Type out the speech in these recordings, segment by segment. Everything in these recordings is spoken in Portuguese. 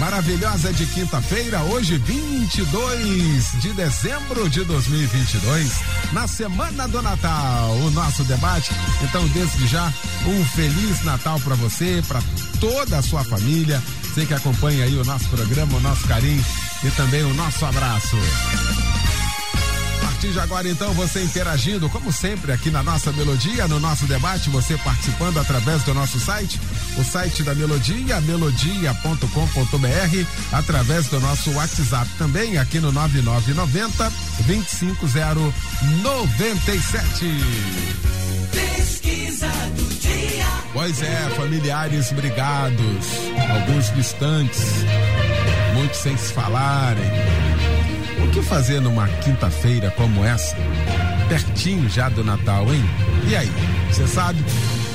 maravilhosa de quinta-feira, hoje 22 de dezembro de 2022, na semana do Natal, o nosso debate. Então, desde já, um feliz Natal para você, para toda a sua família, você que acompanha aí o nosso programa, o nosso carinho e também o nosso abraço partir de agora, então, você interagindo, como sempre, aqui na nossa Melodia, no nosso debate, você participando através do nosso site, o site da Melodia, melodia.com.br, através do nosso WhatsApp também, aqui no 9990 25097. Pesquisa do dia. Pois é, familiares brigados, alguns distantes, muitos sem se falarem o que fazer numa quinta-feira como essa? Pertinho já do Natal, hein? E aí, você sabe?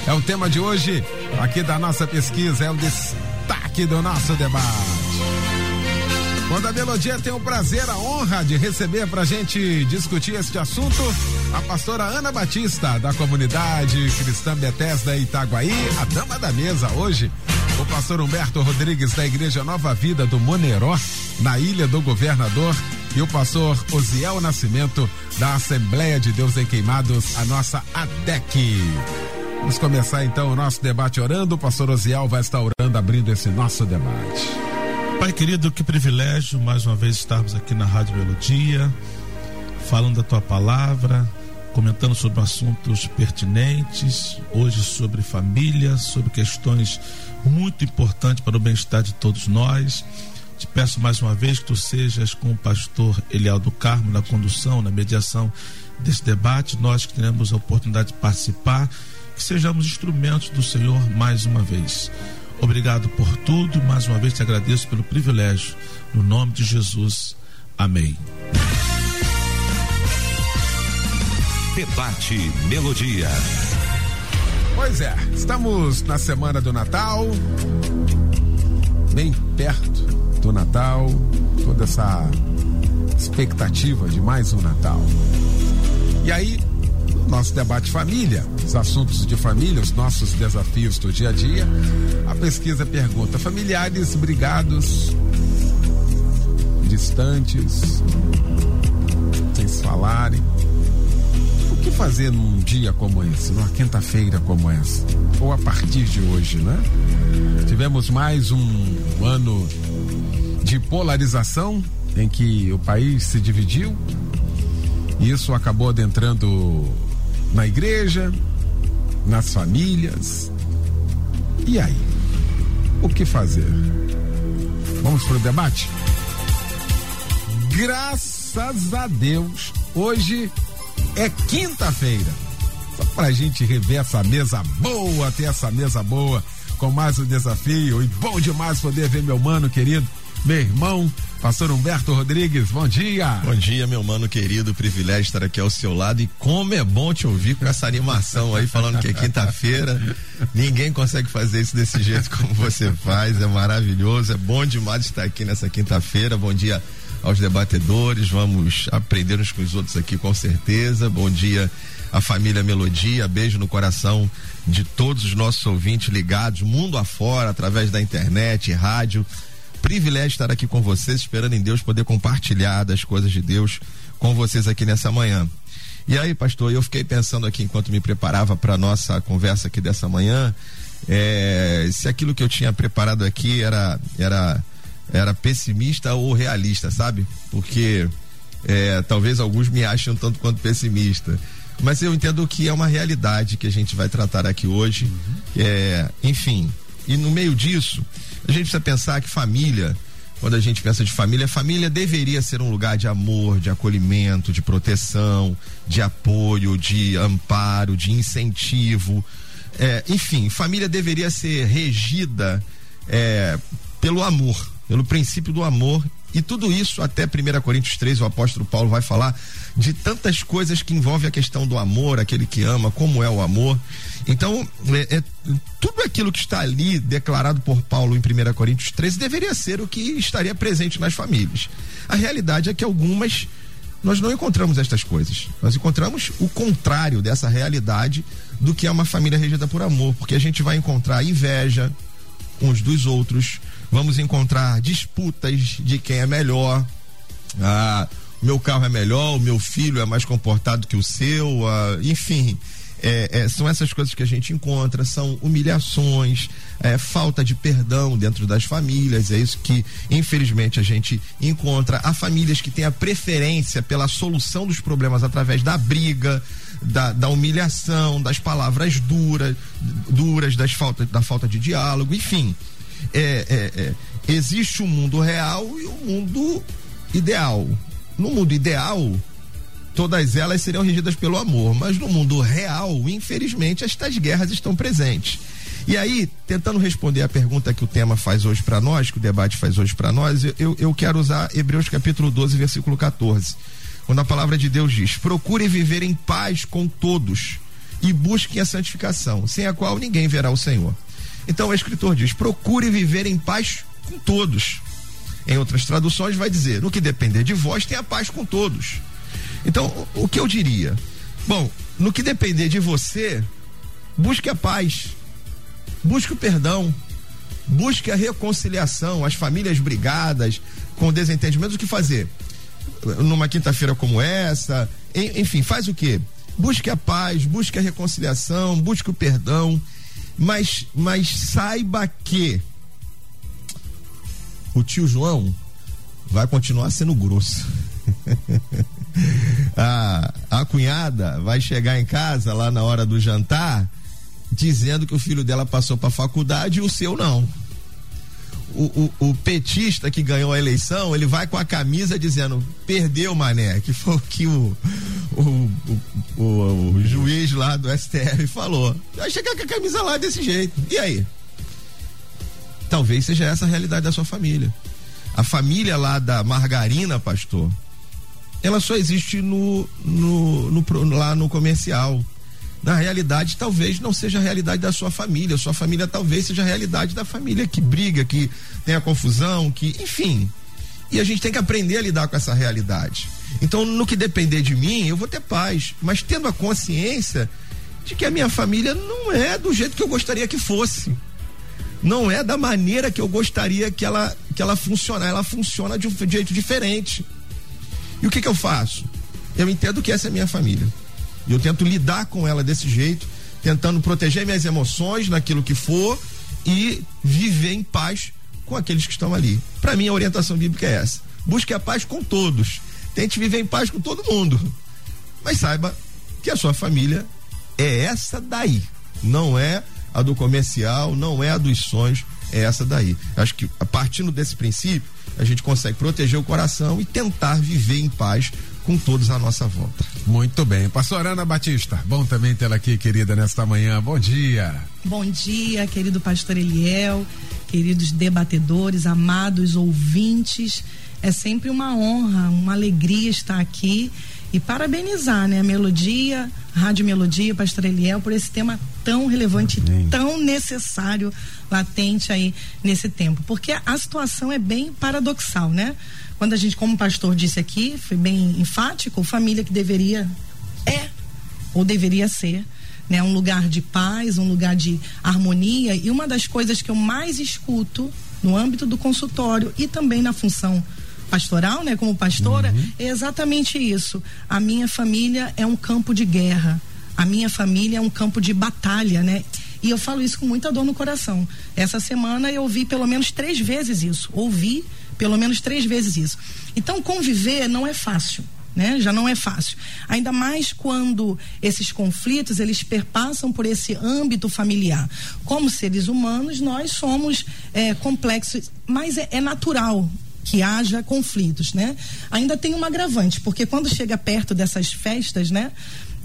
É o tema de hoje, aqui da nossa pesquisa, é o destaque do nosso debate. Quando a Melodia tem o prazer, a honra de receber para a gente discutir este assunto, a pastora Ana Batista, da comunidade cristã Bethesda Itaguaí, a dama da mesa hoje, o pastor Humberto Rodrigues, da Igreja Nova Vida do Moneró, na Ilha do Governador, e o pastor Osiel Nascimento, da Assembleia de Deus em Queimados, a nossa ADEC. Vamos começar então o nosso debate orando. O pastor Osiel vai estar orando, abrindo esse nosso debate. Pai querido, que privilégio mais uma vez estarmos aqui na Rádio Melodia, falando da tua palavra, comentando sobre assuntos pertinentes, hoje sobre família, sobre questões muito importantes para o bem-estar de todos nós. Te peço mais uma vez que tu sejas com o pastor Eliel do Carmo na condução, na mediação desse debate, nós que teremos a oportunidade de participar, que sejamos instrumentos do Senhor mais uma vez. Obrigado por tudo, mais uma vez te agradeço pelo privilégio. No nome de Jesus. Amém. Debate Melodia. Pois é, estamos na semana do Natal, bem perto do Natal, toda essa expectativa de mais um Natal. E aí, nosso debate família, os assuntos de família, os nossos desafios do dia a dia. A pesquisa pergunta: familiares brigados, distantes, sem se falarem. O que fazer num dia como esse, numa quinta-feira como essa? Ou a partir de hoje, né? Tivemos mais um ano de polarização em que o país se dividiu. Isso acabou adentrando na igreja, nas famílias. E aí? O que fazer? Vamos para o debate? Graças a Deus, hoje é quinta-feira. Só para a gente rever essa mesa boa, ter essa mesa boa com mais um desafio. E bom demais poder ver meu mano querido meu irmão, pastor Humberto Rodrigues, bom dia. Bom dia, meu mano querido, privilégio estar aqui ao seu lado e como é bom te ouvir com essa animação aí, falando que é quinta-feira, ninguém consegue fazer isso desse jeito como você faz, é maravilhoso, é bom demais estar aqui nessa quinta-feira, bom dia aos debatedores, vamos aprender uns com os outros aqui com certeza, bom dia à família Melodia, beijo no coração de todos os nossos ouvintes ligados, mundo afora, através da internet, rádio, privilégio estar aqui com vocês, esperando em Deus poder compartilhar das coisas de Deus com vocês aqui nessa manhã. E aí, pastor, eu fiquei pensando aqui enquanto me preparava para nossa conversa aqui dessa manhã, é, se aquilo que eu tinha preparado aqui era era era pessimista ou realista, sabe? Porque é, talvez alguns me achem tanto quanto pessimista. Mas eu entendo que é uma realidade que a gente vai tratar aqui hoje. Uhum. É, enfim, e no meio disso, a gente precisa pensar que família, quando a gente pensa de família, família deveria ser um lugar de amor, de acolhimento, de proteção, de apoio, de amparo, de incentivo. É, enfim, família deveria ser regida é, pelo amor, pelo princípio do amor E tudo isso, até 1 Coríntios 3, o apóstolo Paulo vai falar de tantas coisas que envolvem a questão do amor, aquele que ama, como é o amor. Então, é, é, tudo aquilo que está ali declarado por Paulo em 1 Coríntios 13 deveria ser o que estaria presente nas famílias. A realidade é que algumas nós não encontramos estas coisas. Nós encontramos o contrário dessa realidade do que é uma família regida por amor, porque a gente vai encontrar inveja uns dos outros, vamos encontrar disputas de quem é melhor. Ah, meu carro é melhor, o meu filho é mais comportado que o seu, ah, enfim. É, é, são essas coisas que a gente encontra, são humilhações, é, falta de perdão dentro das famílias, é isso que infelizmente a gente encontra. Há famílias que têm a preferência pela solução dos problemas através da briga, da, da humilhação, das palavras duras, duras, das falta, da falta de diálogo, enfim. É, é, é, existe o um mundo real e o um mundo ideal. No mundo ideal, todas elas seriam regidas pelo amor, mas no mundo real, infelizmente, estas guerras estão presentes. E aí, tentando responder a pergunta que o tema faz hoje para nós, que o debate faz hoje para nós, eu, eu quero usar Hebreus capítulo 12, versículo 14. Quando a palavra de Deus diz: procure viver em paz com todos e busquem a santificação, sem a qual ninguém verá o Senhor. Então o escritor diz: procure viver em paz com todos. Em outras traduções, vai dizer: no que depender de vós, tenha paz com todos. Então, o que eu diria? Bom, no que depender de você, busque a paz, busque o perdão, busque a reconciliação, as famílias brigadas, com desentendimentos, o que fazer? Numa quinta-feira como essa, enfim, faz o que? Busque a paz, busque a reconciliação, busque o perdão, mas, mas saiba que o tio João vai continuar sendo grosso. a, a cunhada vai chegar em casa lá na hora do jantar dizendo que o filho dela passou para faculdade e o seu não. O, o, o, petista que ganhou a eleição, ele vai com a camisa dizendo perdeu mané, que foi o que o, o, o, juiz lá do STF falou. Vai chegar com a camisa lá desse jeito. E aí? Talvez seja essa a realidade da sua família. A família lá da margarina, pastor, ela só existe no, no, no, lá no comercial. Na realidade, talvez não seja a realidade da sua família. Sua família talvez seja a realidade da família que briga, que tem a confusão, que, enfim. E a gente tem que aprender a lidar com essa realidade. Então, no que depender de mim, eu vou ter paz, mas tendo a consciência de que a minha família não é do jeito que eu gostaria que fosse. Não é da maneira que eu gostaria que ela que ela funcionar. Ela funciona de um jeito diferente. E o que, que eu faço? Eu entendo que essa é minha família. E eu tento lidar com ela desse jeito, tentando proteger minhas emoções naquilo que for e viver em paz com aqueles que estão ali. Para mim, a orientação bíblica é essa. Busque a paz com todos. Tente viver em paz com todo mundo. Mas saiba que a sua família é essa daí. Não é a do comercial, não é a dos sonhos, é essa daí. Acho que a partindo desse princípio, a gente consegue proteger o coração e tentar viver em paz com todos à nossa volta. Muito bem. Pastor Ana Batista, bom também tê-la aqui, querida, nesta manhã. Bom dia. Bom dia, querido pastor Eliel, queridos debatedores, amados ouvintes. É sempre uma honra, uma alegria estar aqui e parabenizar, né, a Melodia, Rádio Melodia, Pastor Eliel, por esse tema tão relevante, Amém. tão necessário, latente aí nesse tempo. Porque a situação é bem paradoxal, né? Quando a gente, como o pastor disse aqui, foi bem enfático, família que deveria, é, ou deveria ser, né? Um lugar de paz, um lugar de harmonia. E uma das coisas que eu mais escuto no âmbito do consultório e também na função pastoral, né, como pastora, uhum. é exatamente isso. A minha família é um campo de guerra. A minha família é um campo de batalha, né? E eu falo isso com muita dor no coração. Essa semana eu ouvi pelo menos três vezes isso. Ouvi pelo menos três vezes isso. Então, conviver não é fácil. Né? Já não é fácil. Ainda mais quando esses conflitos eles perpassam por esse âmbito familiar. Como seres humanos, nós somos é, complexos, mas é, é natural que haja conflitos, né? Ainda tem um agravante, porque quando chega perto dessas festas, né,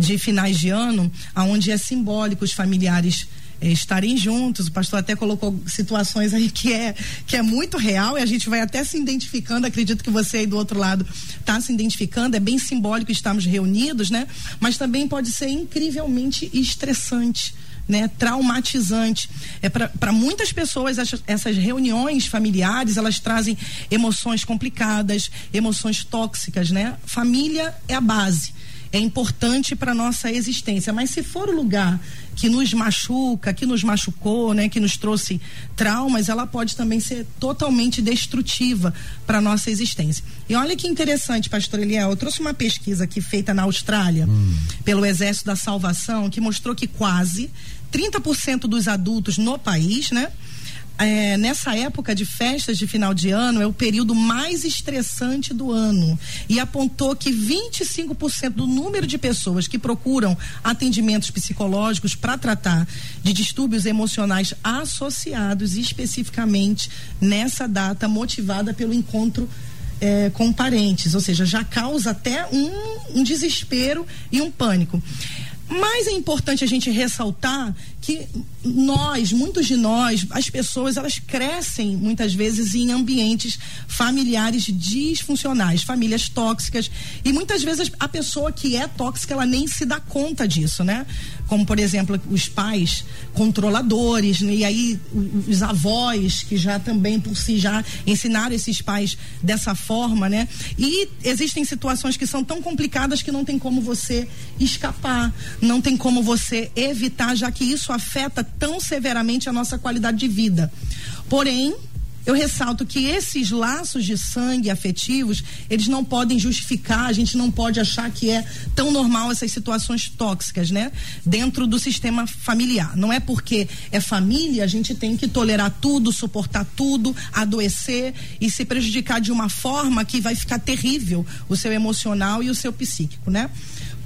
de finais de ano, aonde é simbólico os familiares é, estarem juntos. O pastor até colocou situações aí que é, que é muito real e a gente vai até se identificando. Acredito que você aí do outro lado está se identificando. É bem simbólico estarmos reunidos, né? Mas também pode ser incrivelmente estressante né, traumatizante. É para muitas pessoas essas, essas reuniões familiares elas trazem emoções complicadas, emoções tóxicas, né? Família é a base é importante para nossa existência. Mas se for o lugar que nos machuca, que nos machucou, né, que nos trouxe traumas, ela pode também ser totalmente destrutiva para nossa existência. E olha que interessante, pastor Eliel, eu trouxe uma pesquisa aqui feita na Austrália hum. pelo Exército da Salvação que mostrou que quase 30% dos adultos no país, né? É, nessa época de festas de final de ano é o período mais estressante do ano e apontou que 25% do número de pessoas que procuram atendimentos psicológicos para tratar de distúrbios emocionais associados especificamente nessa data motivada pelo encontro é, com parentes, ou seja, já causa até um, um desespero e um pânico. Mas é importante a gente ressaltar que nós, muitos de nós, as pessoas, elas crescem muitas vezes em ambientes familiares disfuncionais, famílias tóxicas, e muitas vezes a pessoa que é tóxica, ela nem se dá conta disso, né? Como, por exemplo, os pais controladores, né? e aí os avós que já também por si já ensinaram esses pais dessa forma, né? E existem situações que são tão complicadas que não tem como você escapar, não tem como você evitar, já que isso afeta tão severamente a nossa qualidade de vida. Porém, eu ressalto que esses laços de sangue afetivos, eles não podem justificar, a gente não pode achar que é tão normal essas situações tóxicas, né? Dentro do sistema familiar. Não é porque é família, a gente tem que tolerar tudo, suportar tudo, adoecer e se prejudicar de uma forma que vai ficar terrível o seu emocional e o seu psíquico, né?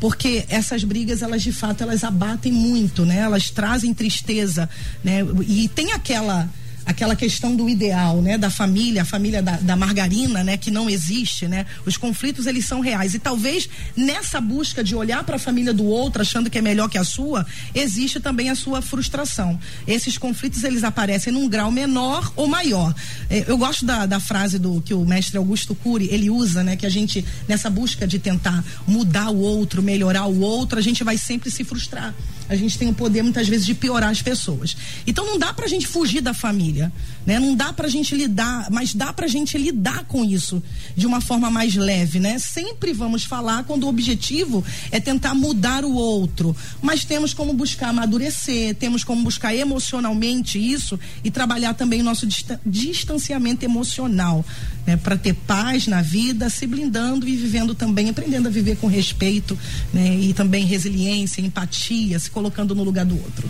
porque essas brigas elas de fato elas abatem muito, né? Elas trazem tristeza, né? E tem aquela aquela questão do ideal, né, da família, a família da, da, margarina, né, que não existe, né? Os conflitos eles são reais e talvez nessa busca de olhar para a família do outro achando que é melhor que a sua, existe também a sua frustração. Esses conflitos eles aparecem num grau menor ou maior. É, eu gosto da, da frase do que o mestre Augusto Cury ele usa, né, que a gente nessa busca de tentar mudar o outro, melhorar o outro, a gente vai sempre se frustrar a gente tem o poder muitas vezes de piorar as pessoas. Então não dá pra gente fugir da família, né? Não dá pra gente lidar, mas dá pra gente lidar com isso de uma forma mais leve, né? Sempre vamos falar quando o objetivo é tentar mudar o outro, mas temos como buscar amadurecer, temos como buscar emocionalmente isso e trabalhar também o nosso distanciamento emocional, né? Para ter paz na vida, se blindando e vivendo também, aprendendo a viver com respeito, né? E também resiliência, empatia, se colocando no lugar do outro.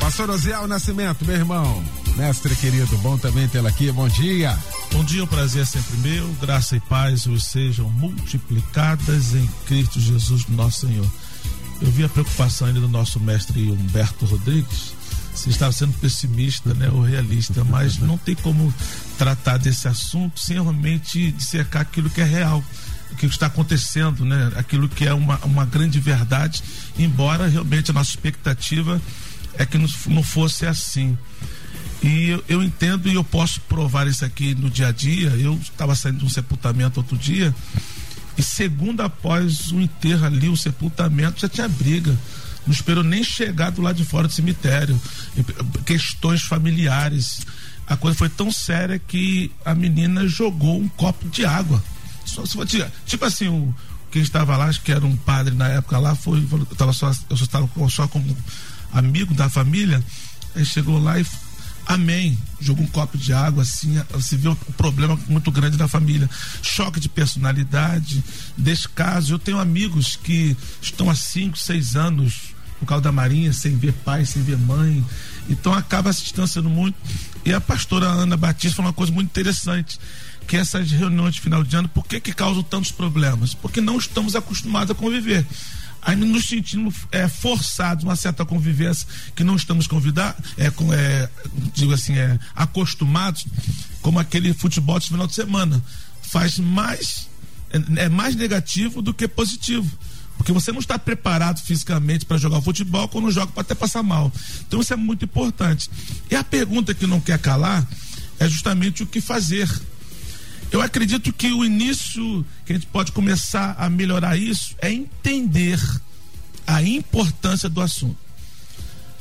Pastor Osiel Nascimento, meu irmão, mestre querido, bom também tê-lo aqui, bom dia. Bom dia, o prazer é sempre meu, graça e paz os sejam multiplicadas em Cristo Jesus, nosso Senhor. Eu vi a preocupação ainda do nosso mestre Humberto Rodrigues, se estava sendo pessimista, né, ou realista, mas não tem como tratar desse assunto sem realmente dissecar aquilo que é real que está acontecendo, né? Aquilo que é uma, uma grande verdade, embora realmente a nossa expectativa é que não, não fosse assim. E eu, eu, entendo e eu posso provar isso aqui no dia a dia. Eu estava saindo de um sepultamento outro dia e segundo após o enterro ali, o sepultamento já tinha briga. Não esperou nem chegar do lado de fora do cemitério. Questões familiares. A coisa foi tão séria que a menina jogou um copo de água. Só, tipo assim, o, quem estava lá, acho que era um padre na época lá, foi, falou, eu, tava só, eu só estava só como amigo da família, aí chegou lá e amém, jogou um copo de água, assim, você vê um problema muito grande na família, choque de personalidade, descaso, eu tenho amigos que estão há 5, 6 anos por causa da marinha, sem ver pai, sem ver mãe, então acaba se distanciando muito, e a pastora Ana Batista falou uma coisa muito interessante, que essas reuniões de final de ano, por que, que causam tantos problemas? Porque não estamos acostumados a conviver. Ainda nos sentimos é, forçados uma certa convivência que não estamos convidados, é, com, é, digo assim, é, acostumados, como aquele futebol de final de semana. Faz mais, é, é mais negativo do que positivo Porque você não está preparado fisicamente para jogar futebol, quando joga pode até passar mal. Então isso é muito importante. E a pergunta que não quer calar é justamente o que fazer. Eu acredito que o início que a gente pode começar a melhorar isso é entender a importância do assunto.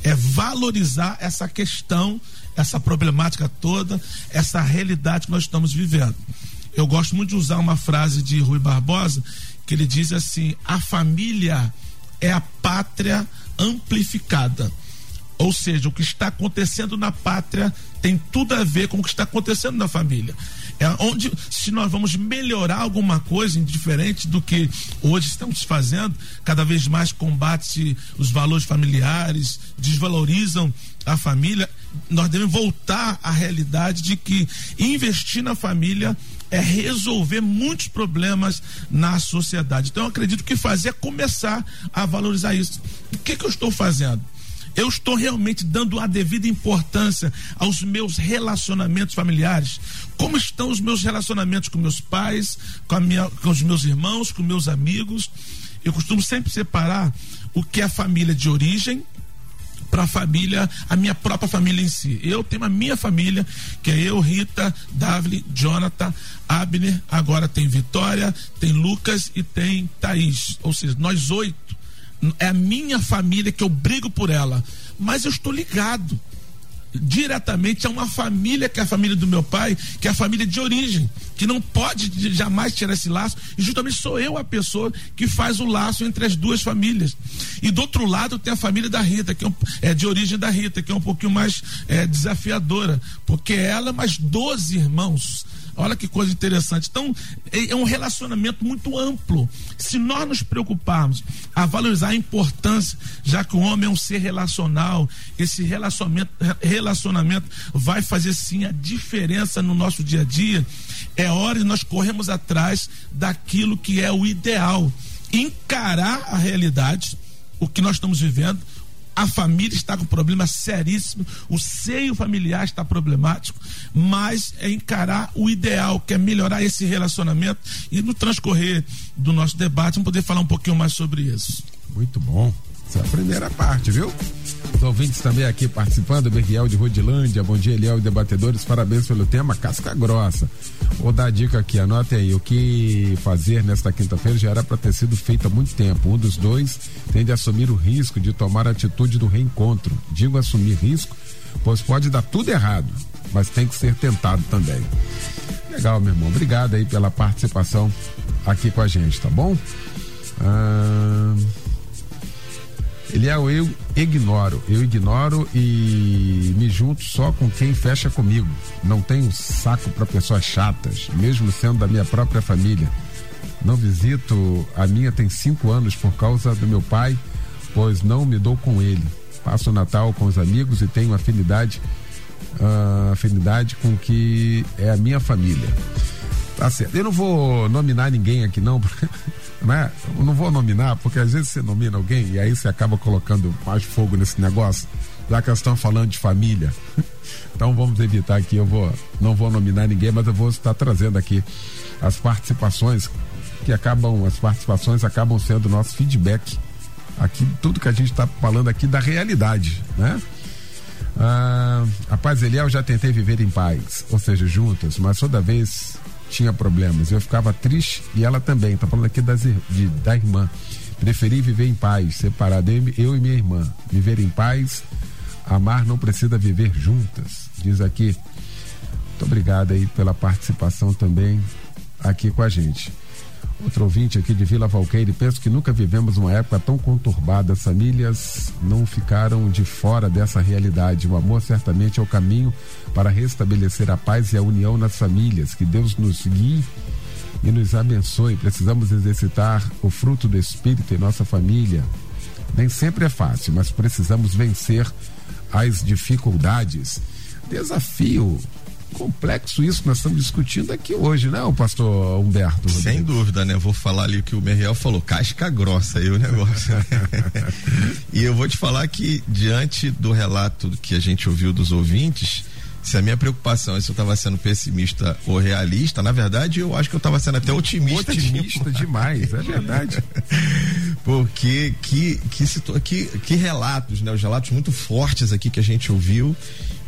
É valorizar essa questão, essa problemática toda, essa realidade que nós estamos vivendo. Eu gosto muito de usar uma frase de Rui Barbosa, que ele diz assim: a família é a pátria amplificada. Ou seja, o que está acontecendo na pátria tem tudo a ver com o que está acontecendo na família. É onde, se nós vamos melhorar alguma coisa diferente do que hoje estamos fazendo, cada vez mais combate os valores familiares, desvalorizam a família, nós devemos voltar à realidade de que investir na família é resolver muitos problemas na sociedade. Então eu acredito que fazer é começar a valorizar isso. O que, que eu estou fazendo? Eu estou realmente dando a devida importância aos meus relacionamentos familiares. Como estão os meus relacionamentos com meus pais, com, minha, com os meus irmãos, com meus amigos? Eu costumo sempre separar o que é a família de origem para a família, a minha própria família em si. Eu tenho a minha família, que é eu, Rita, Davli, Jonathan, Abner, agora tem Vitória, tem Lucas e tem Thaís. Ou seja, nós oito é a minha família que eu brigo por ela, mas eu estou ligado diretamente a uma família que é a família do meu pai, que é a família de origem, que não pode jamais tirar esse laço, e justamente sou eu a pessoa que faz o laço entre as duas famílias. E do outro lado tem a família da Rita, que é, é de origem da Rita, que é um pouquinho mais é, desafiadora, porque ela mais 12 irmãos Olha que coisa interessante. Então, é, é um relacionamento muito amplo. Se nós nos preocuparmos a valorizar a importância, já que o homem é um ser relacional, esse relacionamento, relacionamento vai fazer sim a diferença no nosso dia a dia, é hora de nós corrermos atrás daquilo que é o ideal. Encarar a realidade, o que nós estamos vivendo, a família está com problema seríssimo, o seio familiar está problemático, mas é encarar o ideal, que é melhorar esse relacionamento e no transcorrer do nosso debate vamos poder falar um pouquinho mais sobre isso. Muito bom. Essa é a primeira parte, viu? Os ouvintes também aqui participando, Berriel de Rodilândia, bom dia, Eliel e debatedores, parabéns pelo tema, casca grossa. Vou dar a dica aqui, anote aí, o que fazer nesta quinta-feira já era para ter sido feito há muito tempo. Um dos dois tem de assumir o risco de tomar a atitude do reencontro. Digo assumir risco, pois pode dar tudo errado, mas tem que ser tentado também. Legal, meu irmão, obrigado aí pela participação aqui com a gente, tá bom? Ah... Ele é o eu ignoro. Eu ignoro e me junto só com quem fecha comigo. Não tenho saco para pessoas chatas, mesmo sendo da minha própria família. Não visito a minha tem cinco anos por causa do meu pai, pois não me dou com ele. Passo o Natal com os amigos e tenho afinidade, uh, afinidade com que é a minha família. Tá certo. Eu não vou nominar ninguém aqui não, porque né? Eu não vou nominar, porque às vezes você nomina alguém e aí você acaba colocando mais fogo nesse negócio, já que elas estão falando de família. Então vamos evitar aqui, eu vou, não vou nominar ninguém, mas eu vou estar trazendo aqui as participações que acabam, as participações acabam sendo nosso feedback aqui, tudo que a gente está falando aqui da realidade, né? Ah, a paz Eliel já tentei viver em paz, ou seja, juntas, mas toda vez tinha problemas. Eu ficava triste e ela também. Tá falando aqui das, de, da irmã. Preferi viver em paz, separado eu e minha irmã. Viver em paz, amar não precisa viver juntas. Diz aqui. Muito obrigado aí pela participação também aqui com a gente. Outro ouvinte aqui de Vila Valqueire, penso que nunca vivemos uma época tão conturbada. As famílias não ficaram de fora dessa realidade. O amor certamente é o caminho para restabelecer a paz e a união nas famílias. Que Deus nos guie e nos abençoe. Precisamos exercitar o fruto do Espírito em nossa família. Nem sempre é fácil, mas precisamos vencer as dificuldades. Desafio complexo isso que nós estamos discutindo aqui hoje, né, o pastor Humberto? Sem dúvida, né? Vou falar ali o que o Meriel falou, casca grossa aí o negócio. e eu vou te falar que, diante do relato que a gente ouviu dos ouvintes, se a minha preocupação é se eu estava sendo pessimista ou realista, na verdade eu acho que eu estava sendo até otimista. Otimista demais, é verdade. porque que, que, que, que relatos, né? Os relatos muito fortes aqui que a gente ouviu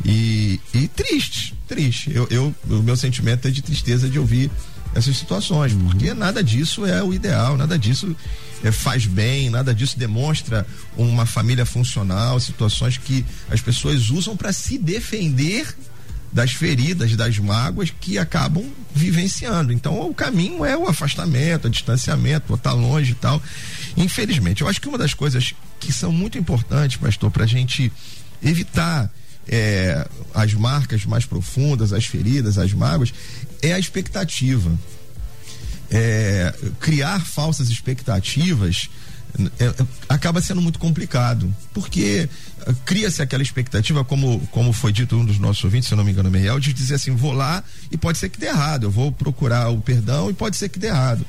e, e triste, triste. Eu, eu, o meu sentimento é de tristeza de ouvir essas situações, uhum. porque nada disso é o ideal, nada disso é, faz bem, nada disso demonstra uma família funcional, situações que as pessoas usam para se defender das feridas, das mágoas que acabam vivenciando. Então, o caminho é o afastamento, o distanciamento, o estar tá longe e tal. Infelizmente, eu acho que uma das coisas que são muito importantes, pastor, para a gente evitar é, as marcas mais profundas, as feridas, as mágoas, é a expectativa. É, criar falsas expectativas é, é, acaba sendo muito complicado, porque cria-se aquela expectativa, como, como foi dito um dos nossos ouvintes, se eu não me engano, Meriel, de dizer assim: vou lá e pode ser que dê errado, eu vou procurar o perdão e pode ser que dê errado.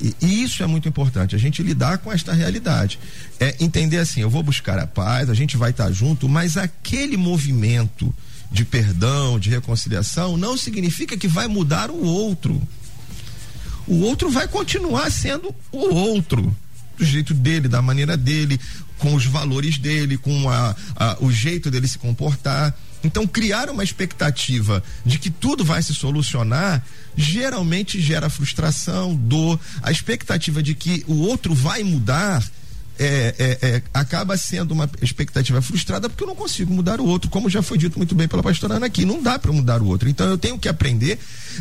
E, e isso é muito importante, a gente lidar com esta realidade. É entender assim: eu vou buscar a paz, a gente vai estar junto, mas aquele movimento de perdão, de reconciliação, não significa que vai mudar o outro. O outro vai continuar sendo o outro do jeito dele, da maneira dele, com os valores dele, com a, a, o jeito dele se comportar. Então, criar uma expectativa de que tudo vai se solucionar geralmente gera frustração, dor. A expectativa de que o outro vai mudar é, é, é, acaba sendo uma expectativa frustrada porque eu não consigo mudar o outro, como já foi dito muito bem pela pastora Ana aqui. Não dá para mudar o outro. Então, eu tenho que aprender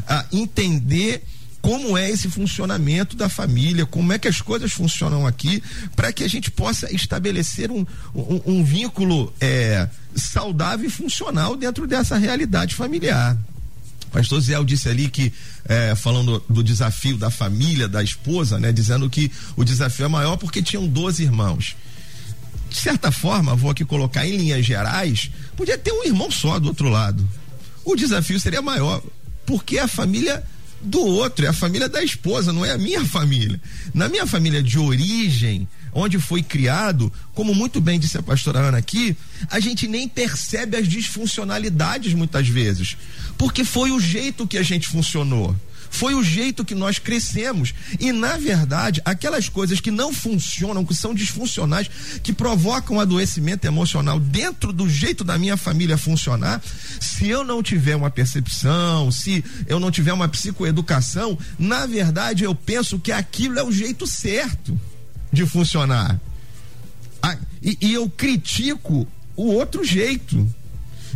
a entender como é esse funcionamento da família, como é que as coisas funcionam aqui, para que a gente possa estabelecer um, um, um vínculo é, saudável e funcional dentro dessa realidade familiar. Pastor Zé disse ali que, é, falando do desafio da família, da esposa, né, dizendo que o desafio é maior porque tinham 12 irmãos. De certa forma, vou aqui colocar em linhas gerais, podia ter um irmão só do outro lado. O desafio seria maior, porque a família do outro, é a família da esposa, não é a minha família. Na minha família de origem, onde foi criado, como muito bem disse a pastora Ana aqui, a gente nem percebe as disfuncionalidades muitas vezes, porque foi o jeito que a gente funcionou. Foi o jeito que nós crescemos. E, na verdade, aquelas coisas que não funcionam, que são disfuncionais, que provocam adoecimento emocional dentro do jeito da minha família funcionar, se eu não tiver uma percepção, se eu não tiver uma psicoeducação, na verdade eu penso que aquilo é o jeito certo de funcionar. Ah, e, e eu critico o outro jeito.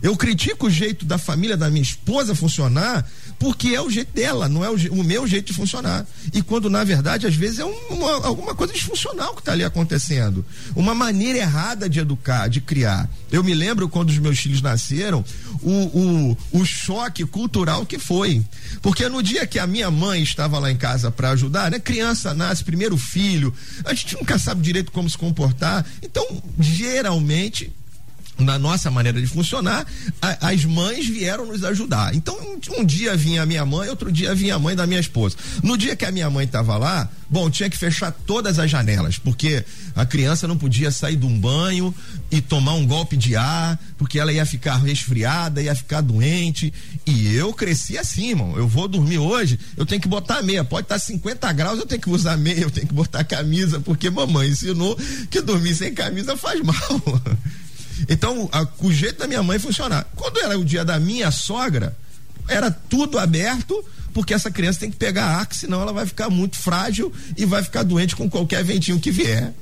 Eu critico o jeito da família da minha esposa funcionar porque é o jeito dela, não é o, o meu jeito de funcionar. E quando, na verdade, às vezes é uma, alguma coisa disfuncional que está ali acontecendo. Uma maneira errada de educar, de criar. Eu me lembro quando os meus filhos nasceram, o, o, o choque cultural que foi. Porque no dia que a minha mãe estava lá em casa para ajudar, né? Criança nasce, primeiro filho, a gente nunca sabe direito como se comportar. Então, geralmente, na nossa maneira de funcionar, a, as mães vieram nos ajudar. Então, um, um, dia vinha a minha mãe, outro dia vinha a mãe da minha esposa. No dia que a minha mãe estava lá, bom, tinha que fechar todas as janelas, porque a criança não podia sair de um banho e tomar um golpe de ar, porque ela ia ficar resfriada, ia ficar doente. E eu cresci assim, irmão. Eu vou dormir hoje, eu tenho que botar meia. Pode estar 50 graus, eu tenho que usar meia, eu tenho que botar camisa, porque mamãe ensinou que dormir sem camisa faz mal. Então, a, o jeito da minha mãe funcionar. Quando era o dia da minha sogra, era tudo aberto, porque essa criança tem que pegar ar, senão ela vai ficar muito frágil e vai ficar doente com qualquer ventinho que vier.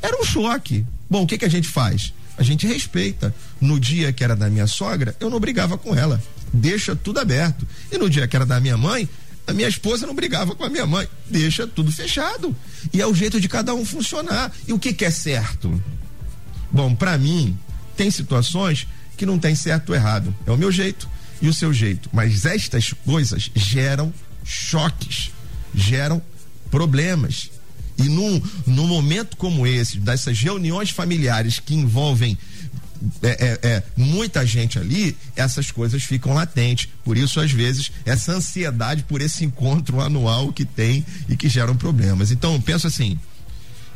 Era um choque. Bom, o que, que a gente faz? A gente respeita. No dia que era da minha sogra, eu não brigava com ela. Deixa tudo aberto. E no dia que era da minha mãe, a minha esposa não brigava com a minha mãe. Deixa tudo fechado. E é o jeito de cada um funcionar. E o que, que é certo? Bom, para mim, tem situações que não tem certo ou errado. É o meu jeito e o seu jeito. Mas estas coisas geram choques, geram problemas. E num, num momento como esse, dessas reuniões familiares que envolvem é, é, é, muita gente ali, essas coisas ficam latentes. Por isso, às vezes, essa ansiedade por esse encontro anual que tem e que geram problemas. Então, eu penso assim: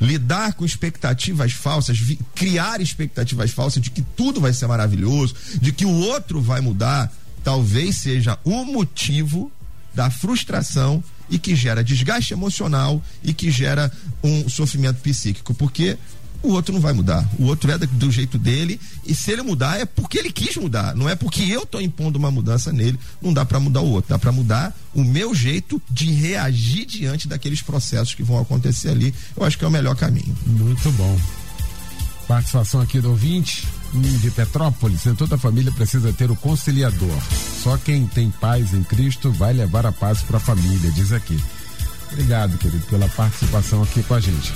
lidar com expectativas falsas, criar expectativas falsas de que tudo vai ser maravilhoso, de que o outro vai mudar, talvez seja o motivo da frustração e que gera desgaste emocional e que gera um sofrimento psíquico, porque o outro não vai mudar. O outro é do jeito dele e se ele mudar é porque ele quis mudar, não é porque eu estou impondo uma mudança nele. Não dá para mudar o outro, dá para mudar o meu jeito de reagir diante daqueles processos que vão acontecer ali. Eu acho que é o melhor caminho. Muito bom. Participação aqui do ouvinte de Petrópolis. Toda a família precisa ter o conciliador. Só quem tem paz em Cristo vai levar a paz para a família, diz aqui. Obrigado, querido, pela participação aqui com a gente.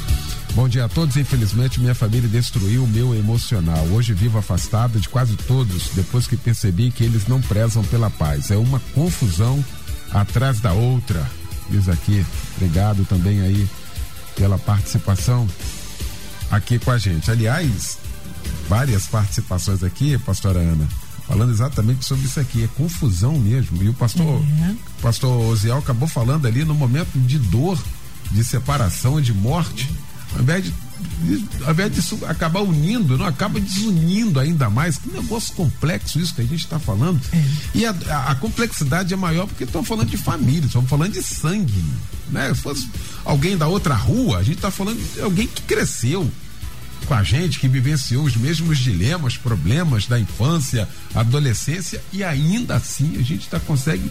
Bom dia a todos. Infelizmente, minha família destruiu o meu emocional. Hoje vivo afastado de quase todos depois que percebi que eles não prezam pela paz. É uma confusão atrás da outra. Diz aqui. Obrigado também aí pela participação aqui com a gente. Aliás, várias participações aqui, pastora Ana, falando exatamente sobre isso aqui, é confusão mesmo. E o pastor, é. pastor Osiel acabou falando ali no momento de dor, de separação, de morte ao invés de, ao invés disso acabar unindo, não acaba desunindo ainda mais. Que negócio complexo isso que a gente está falando. É. E a, a, a, complexidade é maior porque estão falando de família, estamos falando de sangue. Né? Se fosse alguém da outra rua, a gente está falando de alguém que cresceu com a gente, que vivenciou os mesmos dilemas, problemas da infância, adolescência, e ainda assim a gente tá, consegue,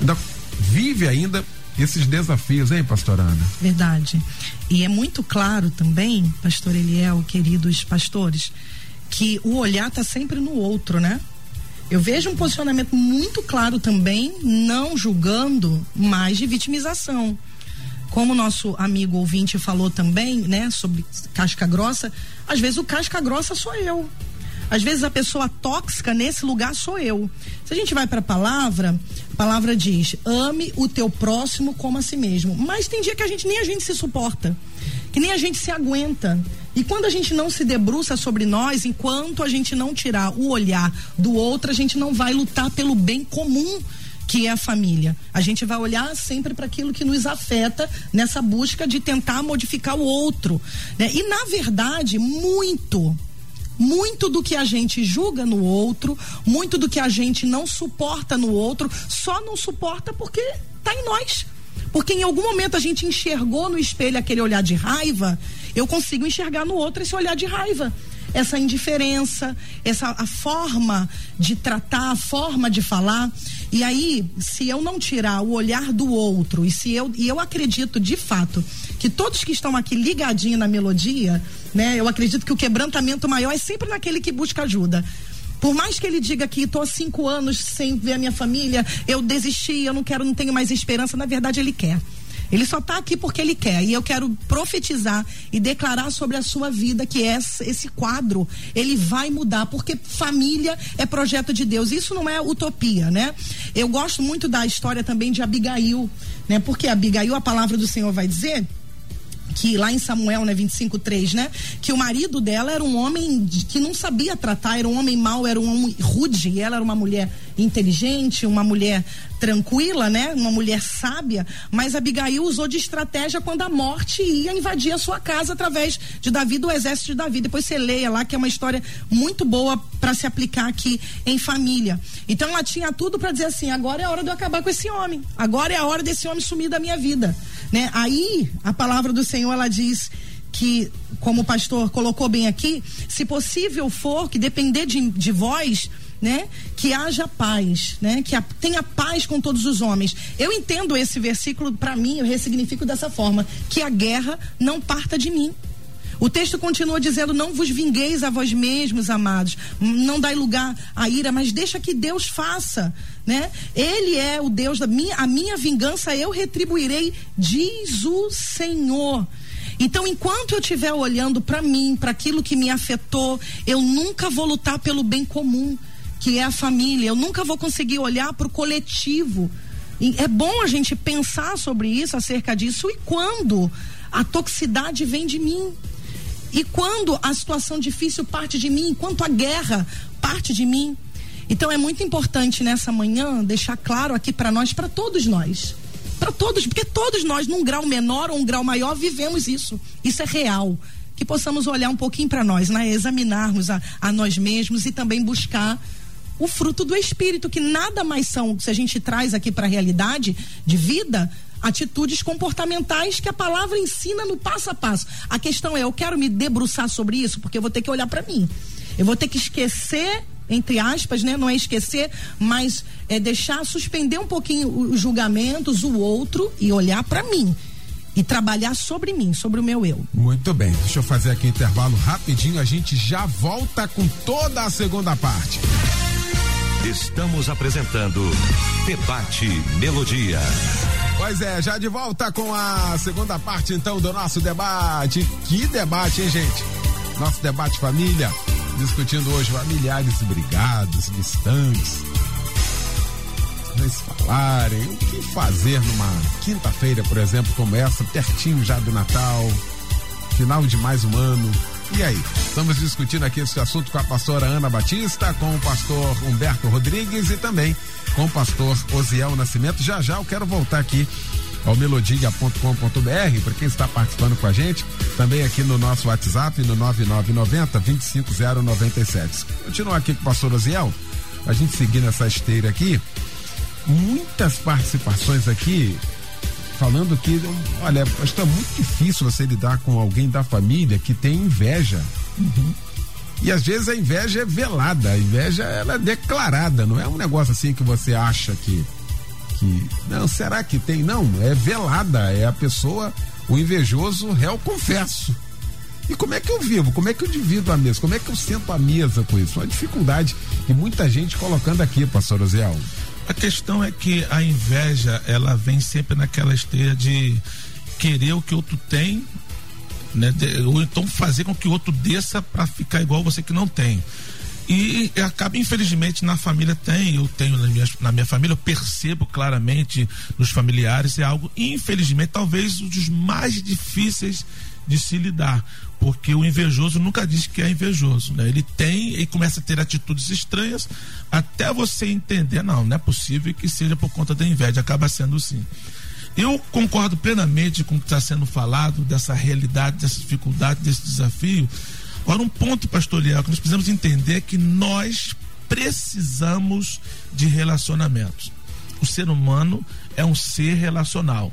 ainda vive ainda esses desafios, hein, pastora Ana? Verdade. E é muito claro também, pastor Eliel, queridos pastores, que o olhar está sempre no outro, né? Eu vejo um posicionamento muito claro também, não julgando, mas de vitimização. Como o nosso amigo ouvinte falou também, né, sobre casca grossa, às vezes o casca grossa sou eu. Às vezes a pessoa tóxica nesse lugar sou eu. Se a gente vai para a palavra, a palavra diz: ame o teu próximo como a si mesmo. Mas tem dia que a gente nem a gente se suporta, que nem a gente se aguenta. E quando a gente não se debruça sobre nós, enquanto a gente não tirar o olhar do outro, a gente não vai lutar pelo bem comum que é a família. A gente vai olhar sempre para aquilo que nos afeta nessa busca de tentar modificar o outro. Né? E, na verdade, muito muito do que a gente julga no outro, muito do que a gente não suporta no outro, só não suporta porque está em nós. Porque em algum momento a gente enxergou no espelho aquele olhar de raiva, eu consigo enxergar no outro esse olhar de raiva essa indiferença, essa a forma de tratar, a forma de falar. E aí, se eu não tirar o olhar do outro, e se eu e eu acredito de fato que todos que estão aqui ligadinhos na melodia, né? Eu acredito que o quebrantamento maior é sempre naquele que busca ajuda. Por mais que ele diga que estou há cinco anos sem ver a minha família, eu desisti, eu não quero, não tenho mais esperança, na verdade ele quer. Ele só está aqui porque ele quer. E eu quero profetizar e declarar sobre a sua vida que esse, quadro ele vai mudar, porque família é projeto de Deus. Isso não é utopia, né? Eu gosto muito da história também de Abigail, né? Porque Abigail, a palavra do Senhor vai dizer que lá em Samuel, né, 25, 3, né? Que o marido dela era um homem que não sabia tratar, era um homem mau, era um homem rude, e ela era uma mulher inteligente, uma mulher tranquila, né? Uma mulher sábia, mas Abigail usou de estratégia quando a morte ia invadir a sua casa através de Davi, do exército de Davi. Depois você leia lá que é uma história muito boa para se aplicar aqui em família. Então ela tinha tudo para dizer assim: agora é a hora de eu acabar com esse homem. Agora é a hora desse homem sumir da minha vida, né? Aí a palavra do Senhor ela diz que, como o pastor colocou bem aqui, se possível for, que depender de, de vós, né? Que haja paz, né? Que tenha paz com todos os homens. Eu entendo esse versículo, para mim, eu ressignifico dessa forma: que a guerra não parta de mim. O texto continua dizendo: Não vos vingueis a vós mesmos, amados. Não dai lugar à ira, mas deixa que Deus faça. Né? Ele é o Deus da minha, a minha vingança eu retribuirei, diz o Senhor. Então, enquanto eu estiver olhando para mim, para aquilo que me afetou, eu nunca vou lutar pelo bem comum que é a família. Eu nunca vou conseguir olhar para o coletivo. E é bom a gente pensar sobre isso, acerca disso. E quando a toxicidade vem de mim? E quando a situação difícil parte de mim? Enquanto a guerra parte de mim? Então é muito importante nessa manhã deixar claro aqui para nós, para todos nós. Para todos, porque todos nós, num grau menor ou um grau maior, vivemos isso. Isso é real que possamos olhar um pouquinho para nós, né? examinarmos a, a, nós mesmos e também buscar o fruto do Espírito, que nada mais são, se a gente traz aqui para a realidade de vida, atitudes comportamentais que a palavra ensina no passo a passo. A questão é, eu quero me debruçar sobre isso porque eu vou ter que olhar para mim. Eu vou ter que esquecer entre aspas, né? Não é esquecer, mas é deixar suspender um pouquinho os julgamentos, o outro e olhar para mim e trabalhar sobre mim, sobre o meu eu. Muito bem, deixa eu fazer aqui um intervalo rapidinho, a gente já volta com toda a segunda parte. Estamos apresentando Debate Melodia. Pois é, já de volta com a segunda parte então do nosso debate. Que debate, hein, gente? Nosso debate família, discutindo hoje familiares brigados, distantes, se falarem, o que fazer numa quinta-feira, por exemplo, como essa, pertinho já do Natal, final de mais um ano. E aí, estamos discutindo aqui esse assunto com a pastora Ana Batista, com o pastor Humberto Rodrigues e também com o pastor Osiel Nascimento. Já já eu quero voltar aqui ao melodia.com.br, para quem está participando com a gente, também aqui no nosso WhatsApp, no 9990 25097. Continuar aqui com o pastor Osiel, a gente seguir nessa esteira aqui muitas participações aqui falando que, olha, que é muito difícil você lidar com alguém da família que tem inveja. Uhum. E às vezes a inveja é velada, a inveja ela é declarada, não é um negócio assim que você acha que que não, será que tem? Não, é velada, é a pessoa, o invejoso réu confesso. E como é que eu vivo? Como é que eu divido a mesa? Como é que eu sento a mesa com isso? Uma dificuldade e muita gente colocando aqui, pastor Oziel. A questão é que a inveja, ela vem sempre naquela esteira de querer o que outro tem, né? De, ou então fazer com que o outro desça para ficar igual você que não tem. E, e acaba, infelizmente, na família tem, eu tenho na minha, na minha família, eu percebo claramente nos familiares, é algo, infelizmente, talvez um dos mais difíceis de se lidar porque o invejoso nunca diz que é invejoso, né? Ele tem e começa a ter atitudes estranhas até você entender, não, não é possível que seja por conta da inveja, acaba sendo sim. Eu concordo plenamente com o que está sendo falado, dessa realidade, dessa dificuldade, desse desafio. Agora, um ponto, pastorial, que nós precisamos entender é que nós precisamos de relacionamentos. O ser humano é um ser relacional.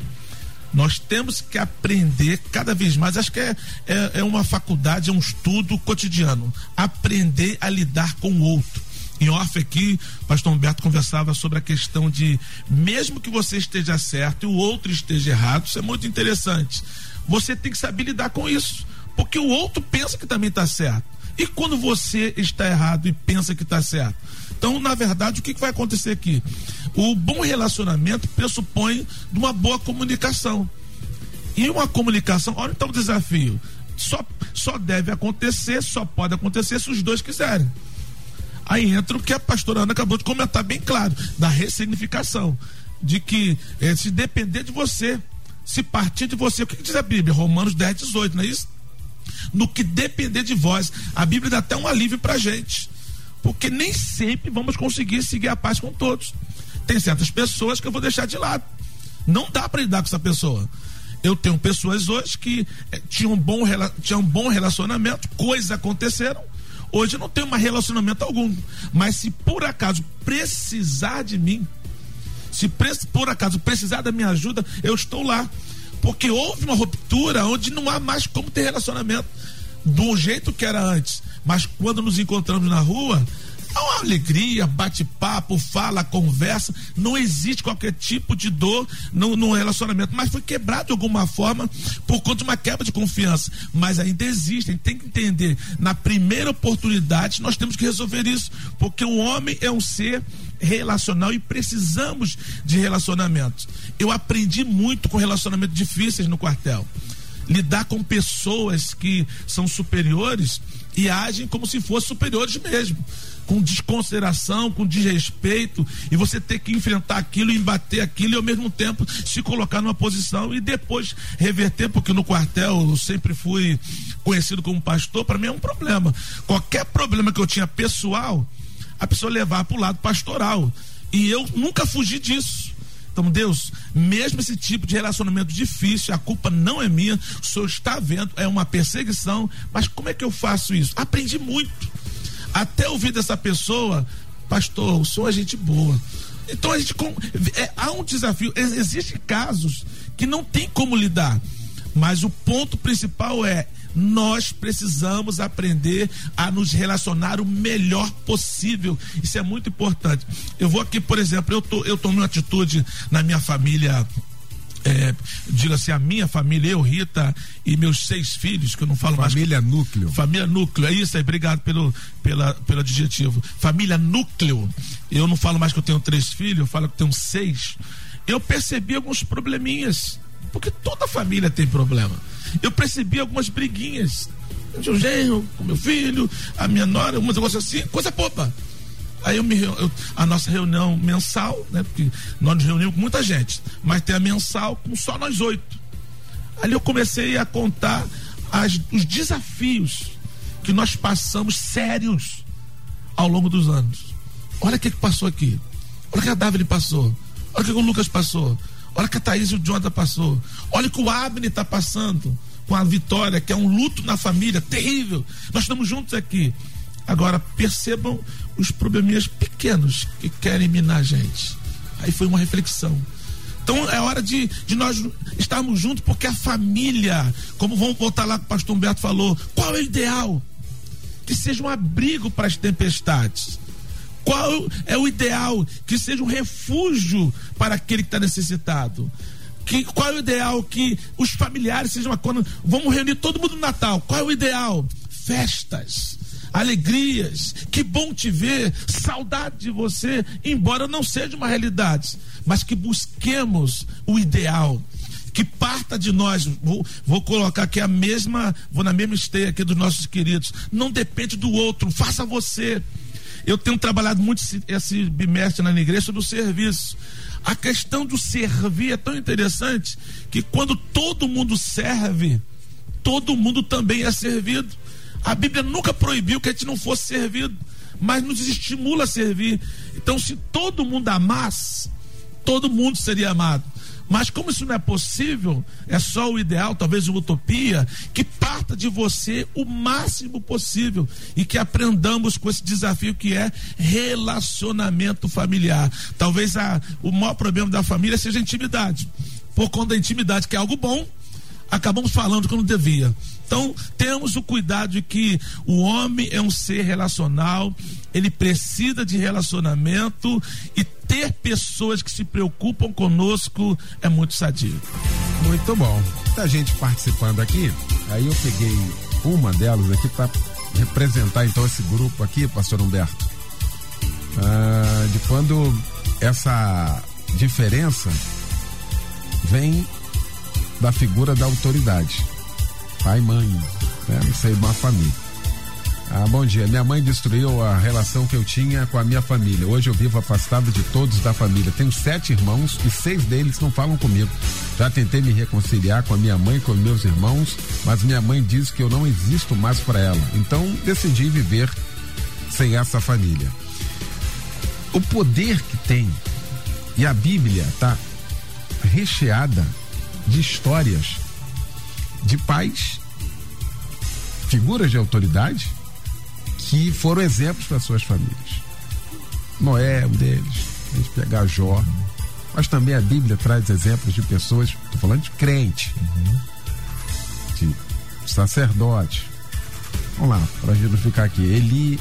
Nós temos que aprender cada vez mais. Acho que é, é, é uma faculdade, é um estudo cotidiano. Aprender a lidar com o outro. Em off aqui, o pastor Humberto conversava sobre a questão de, mesmo que você esteja certo e o outro esteja errado, isso é muito interessante. Você tem que saber lidar com isso. Porque o outro pensa que também está certo. E quando você está errado e pensa que está certo? Então, na verdade, o que, que vai acontecer aqui? O bom relacionamento pressupõe uma boa comunicação. E uma comunicação, olha então o desafio. Só, só deve acontecer, só pode acontecer se os dois quiserem. Aí entra o que a pastora Ana acabou de comentar bem claro, da ressignificação. De que eh, se depender de você, se partir de você, o que, que diz a Bíblia? Romanos 10, 18, não é isso? No que depender de vós, a Bíblia dá até um alívio pra gente. Porque nem sempre vamos conseguir seguir a paz com todos. Tem certas pessoas que eu vou deixar de lado. Não dá para lidar com essa pessoa. Eu tenho pessoas hoje que eh, tinham, um bom, tinham bom relacionamento, coisas aconteceram. Hoje eu não tenho mais relacionamento algum. Mas se por acaso precisar de mim, se por acaso precisar da minha ajuda, eu estou lá. Porque houve uma ruptura onde não há mais como ter relacionamento do jeito que era antes. Mas quando nos encontramos na rua, Há uma alegria, bate-papo, fala, conversa. Não existe qualquer tipo de dor no, no, relacionamento. Mas foi quebrado de alguma forma por conta de uma quebra de confiança. Mas ainda existe. A gente tem que entender. Na primeira oportunidade, nós temos que resolver isso. Porque o homem é um ser relacional e precisamos de relacionamentos. Eu aprendi muito com relacionamentos difíceis no quartel. Lidar com pessoas que são superiores e agem como se fossem superiores mesmo com desconsideração, com desrespeito, e você ter que enfrentar aquilo, embater aquilo e ao mesmo tempo se colocar numa posição e depois reverter, porque no quartel eu sempre fui conhecido como pastor, para mim é um problema. Qualquer problema que eu tinha pessoal, a pessoa levava para o lado pastoral. E eu nunca fugi disso. Então, Deus, mesmo esse tipo de relacionamento difícil, a culpa não é minha, o senhor está vendo, é uma perseguição, mas como é que eu faço isso? Aprendi muito até ouvir dessa pessoa, pastor, o senhor é gente boa. Então a gente é, há um desafio. Existem casos que não tem como lidar, mas o ponto principal é nós precisamos aprender a nos relacionar o melhor possível. Isso é muito importante. Eu vou aqui, por exemplo, eu, tô, eu tomo uma atitude na minha família é, diga assim, a minha família, eu, Rita e meus seis filhos, que eu não falo família mais. Família núcleo. Família núcleo, é isso aí, obrigado pelo, pela, pelo adjetivo. Família núcleo. Eu não falo mais que eu tenho três filhos, eu falo que eu tenho seis. Eu percebi alguns probleminhas, porque toda família tem problema. Eu percebi algumas briguinhas. Eu genro, com meu filho, a minha nora, um negócio assim, coisa boba. Aí eu me eu, a nossa reunião mensal, né? Porque nós nos reunimos com muita gente, mas tem a mensal com só nós oito. Ali eu comecei a contar as, os desafios que nós passamos sérios ao longo dos anos. Olha o que, que passou aqui. Olha o que a Davi passou. Olha o que o Lucas passou. Olha que a Thaís e o Jonathan passou. Olha que o Abner está passando com a vitória, que é um luto na família terrível. Nós estamos juntos aqui. Agora, percebam os probleminhas pequenos que querem minar a gente. Aí foi uma reflexão. Então é hora de, de nós estarmos juntos, porque a família, como vamos voltar lá que o pastor Humberto falou, qual é o ideal? Que seja um abrigo para as tempestades. Qual é o ideal? Que seja um refúgio para aquele que está necessitado. Que, qual é o ideal? Que os familiares sejam quando vamos reunir todo mundo no Natal. Qual é o ideal? Festas alegrias, que bom te ver, saudade de você, embora não seja uma realidade, mas que busquemos o ideal, que parta de nós, vou, vou colocar aqui a mesma, vou na mesma esteia aqui dos nossos queridos, não depende do outro, faça você. Eu tenho trabalhado muito esse, esse bimestre na igreja do serviço. A questão do servir é tão interessante que quando todo mundo serve, todo mundo também é servido. A Bíblia nunca proibiu que a gente não fosse servido, mas nos estimula a servir. Então, se todo mundo amasse, todo mundo seria amado. Mas como isso não é possível, é só o ideal, talvez uma utopia, que parta de você o máximo possível e que aprendamos com esse desafio que é relacionamento familiar. Talvez a, o maior problema da família seja a intimidade. Por conta da intimidade, que é algo bom, acabamos falando que não devia. Então, temos o cuidado de que o homem é um ser relacional, ele precisa de relacionamento e ter pessoas que se preocupam conosco é muito sadio. Muito bom. Muita gente participando aqui. Aí eu peguei uma delas aqui para representar então esse grupo aqui, pastor Humberto. Ah, de quando essa diferença vem da figura da autoridade pai e mãe, né? Não sei, uma família. Ah, bom dia. Minha mãe destruiu a relação que eu tinha com a minha família. Hoje eu vivo afastado de todos da família. Tenho sete irmãos e seis deles não falam comigo. Já tentei me reconciliar com a minha mãe com meus irmãos, mas minha mãe diz que eu não existo mais para ela. Então decidi viver sem essa família. O poder que tem e a Bíblia tá recheada de histórias de pais, figuras de autoridade, que foram exemplos para suas famílias. Noé, um deles, a gente pegar Jó, mas também a Bíblia traz exemplos de pessoas, estou falando de crente, uhum. de sacerdote. Vamos lá, para a gente não ficar aqui. Eli,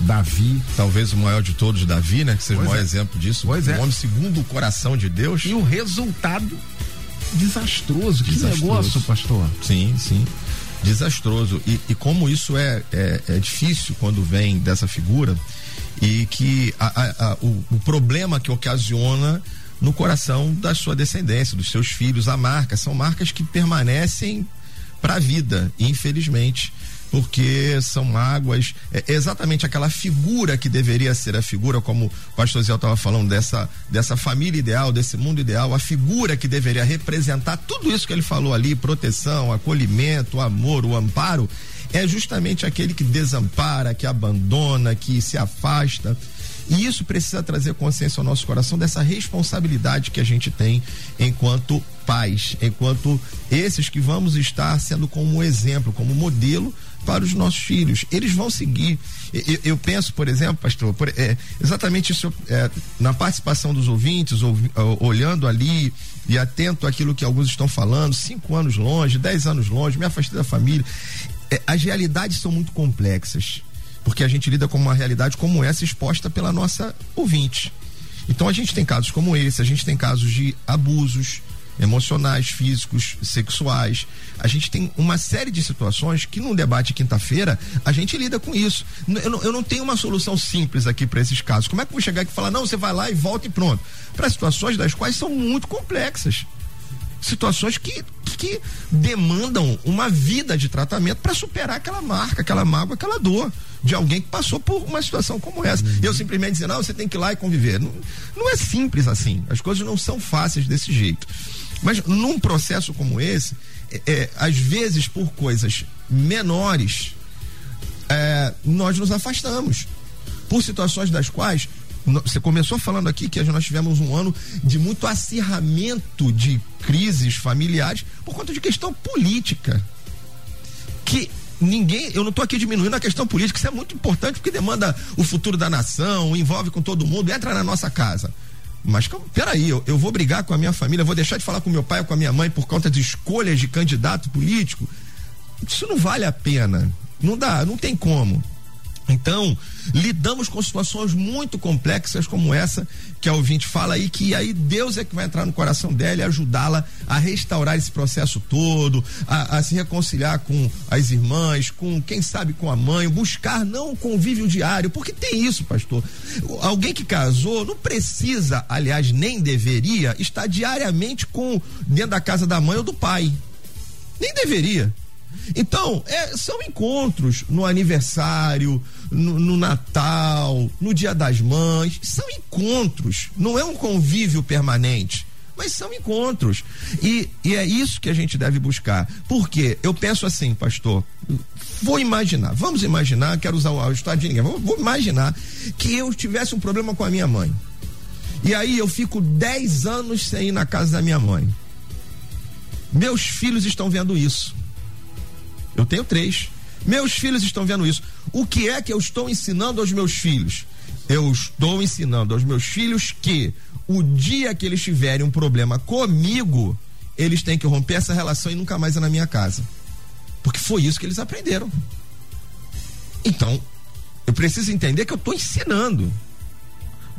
Davi. Talvez o maior de todos, Davi, né? Que seja pois o maior é. exemplo disso. Pois um é. homem segundo o coração de Deus. E o resultado desastroso. Que desastroso. negócio, pastor. Sim, sim. Desastroso. E, e como isso é, é, é, difícil quando vem dessa figura e que a, a, a, o, o problema que ocasiona no coração da sua descendência, dos seus filhos, a marca, são marcas que permanecem para a vida, infelizmente porque são mágoas, é exatamente aquela figura que deveria ser a figura, como o pastor Zé estava falando, dessa, dessa família ideal, desse mundo ideal, a figura que deveria representar tudo isso que ele falou ali, proteção, acolhimento, amor, o amparo, é justamente aquele que desampara, que abandona, que se afasta. E isso precisa trazer consciência ao nosso coração dessa responsabilidade que a gente tem enquanto pais, enquanto esses que vamos estar sendo como exemplo, como modelo para os nossos filhos. Eles vão seguir. Eu, eu penso, por exemplo, pastor, por, é, exatamente isso é, na participação dos ouvintes, ou, olhando ali e atento àquilo que alguns estão falando, cinco anos longe, dez anos longe, me afastei da família. É, as realidades são muito complexas, porque a gente lida com uma realidade como essa exposta pela nossa ouvinte. Então a gente tem casos como esse, a gente tem casos de abusos, emocionais, físicos, sexuais. A gente tem uma série de situações que num debate quinta-feira a gente lida com isso. Eu não, eu não tenho uma solução simples aqui para esses casos. Como é que eu vou chegar aqui e falar, não, você vai lá e volta e pronto? Para situações das quais são muito complexas situações que, que demandam uma vida de tratamento para superar aquela marca, aquela mágoa, aquela dor de alguém que passou por uma situação como essa. Uhum. Eu simplesmente dizer, não, você tem que ir lá e conviver. Não, não é simples assim. As coisas não são fáceis desse jeito. Mas num processo como esse, é, é, às vezes por coisas menores, é, nós nos afastamos. Por situações das quais você começou falando aqui que nós tivemos um ano de muito acirramento de crises familiares por conta de questão política. Que ninguém, eu não estou aqui diminuindo a questão política, isso é muito importante porque demanda o futuro da nação, envolve com todo mundo, entra na nossa casa. Mas peraí, eu, eu vou brigar com a minha família, vou deixar de falar com meu pai ou com a minha mãe por conta de escolhas de candidato político. Isso não vale a pena. Não dá, não tem como. Então, lidamos com situações muito complexas como essa que a ouvinte fala aí, que aí Deus é que vai entrar no coração dela e ajudá-la a restaurar esse processo todo, a, a, se reconciliar com as irmãs, com quem sabe com a mãe, buscar não o convívio diário, porque tem isso, pastor. Alguém que casou não precisa, aliás, nem deveria estar diariamente com dentro da casa da mãe ou do pai. Nem deveria. Então, é, são encontros no aniversário, no, no, Natal, no Dia das Mães. São encontros, não é um convívio permanente. Mas são encontros. E, e é isso que a gente deve buscar. Porque eu penso assim, pastor, vou imaginar, vamos imaginar, quero usar o estado de ninguém, vou, vou imaginar que eu tivesse um problema com a minha mãe. E aí eu fico 10 anos sem ir na casa da minha mãe. Meus filhos estão vendo isso. Eu tenho três. Meus filhos estão vendo isso. O que é que eu estou ensinando aos meus filhos? Eu estou ensinando aos meus filhos que o dia que eles tiverem um problema comigo, eles têm que romper essa relação e nunca mais ir na minha casa. Porque foi isso que eles aprenderam. Então, eu preciso entender que eu estou ensinando.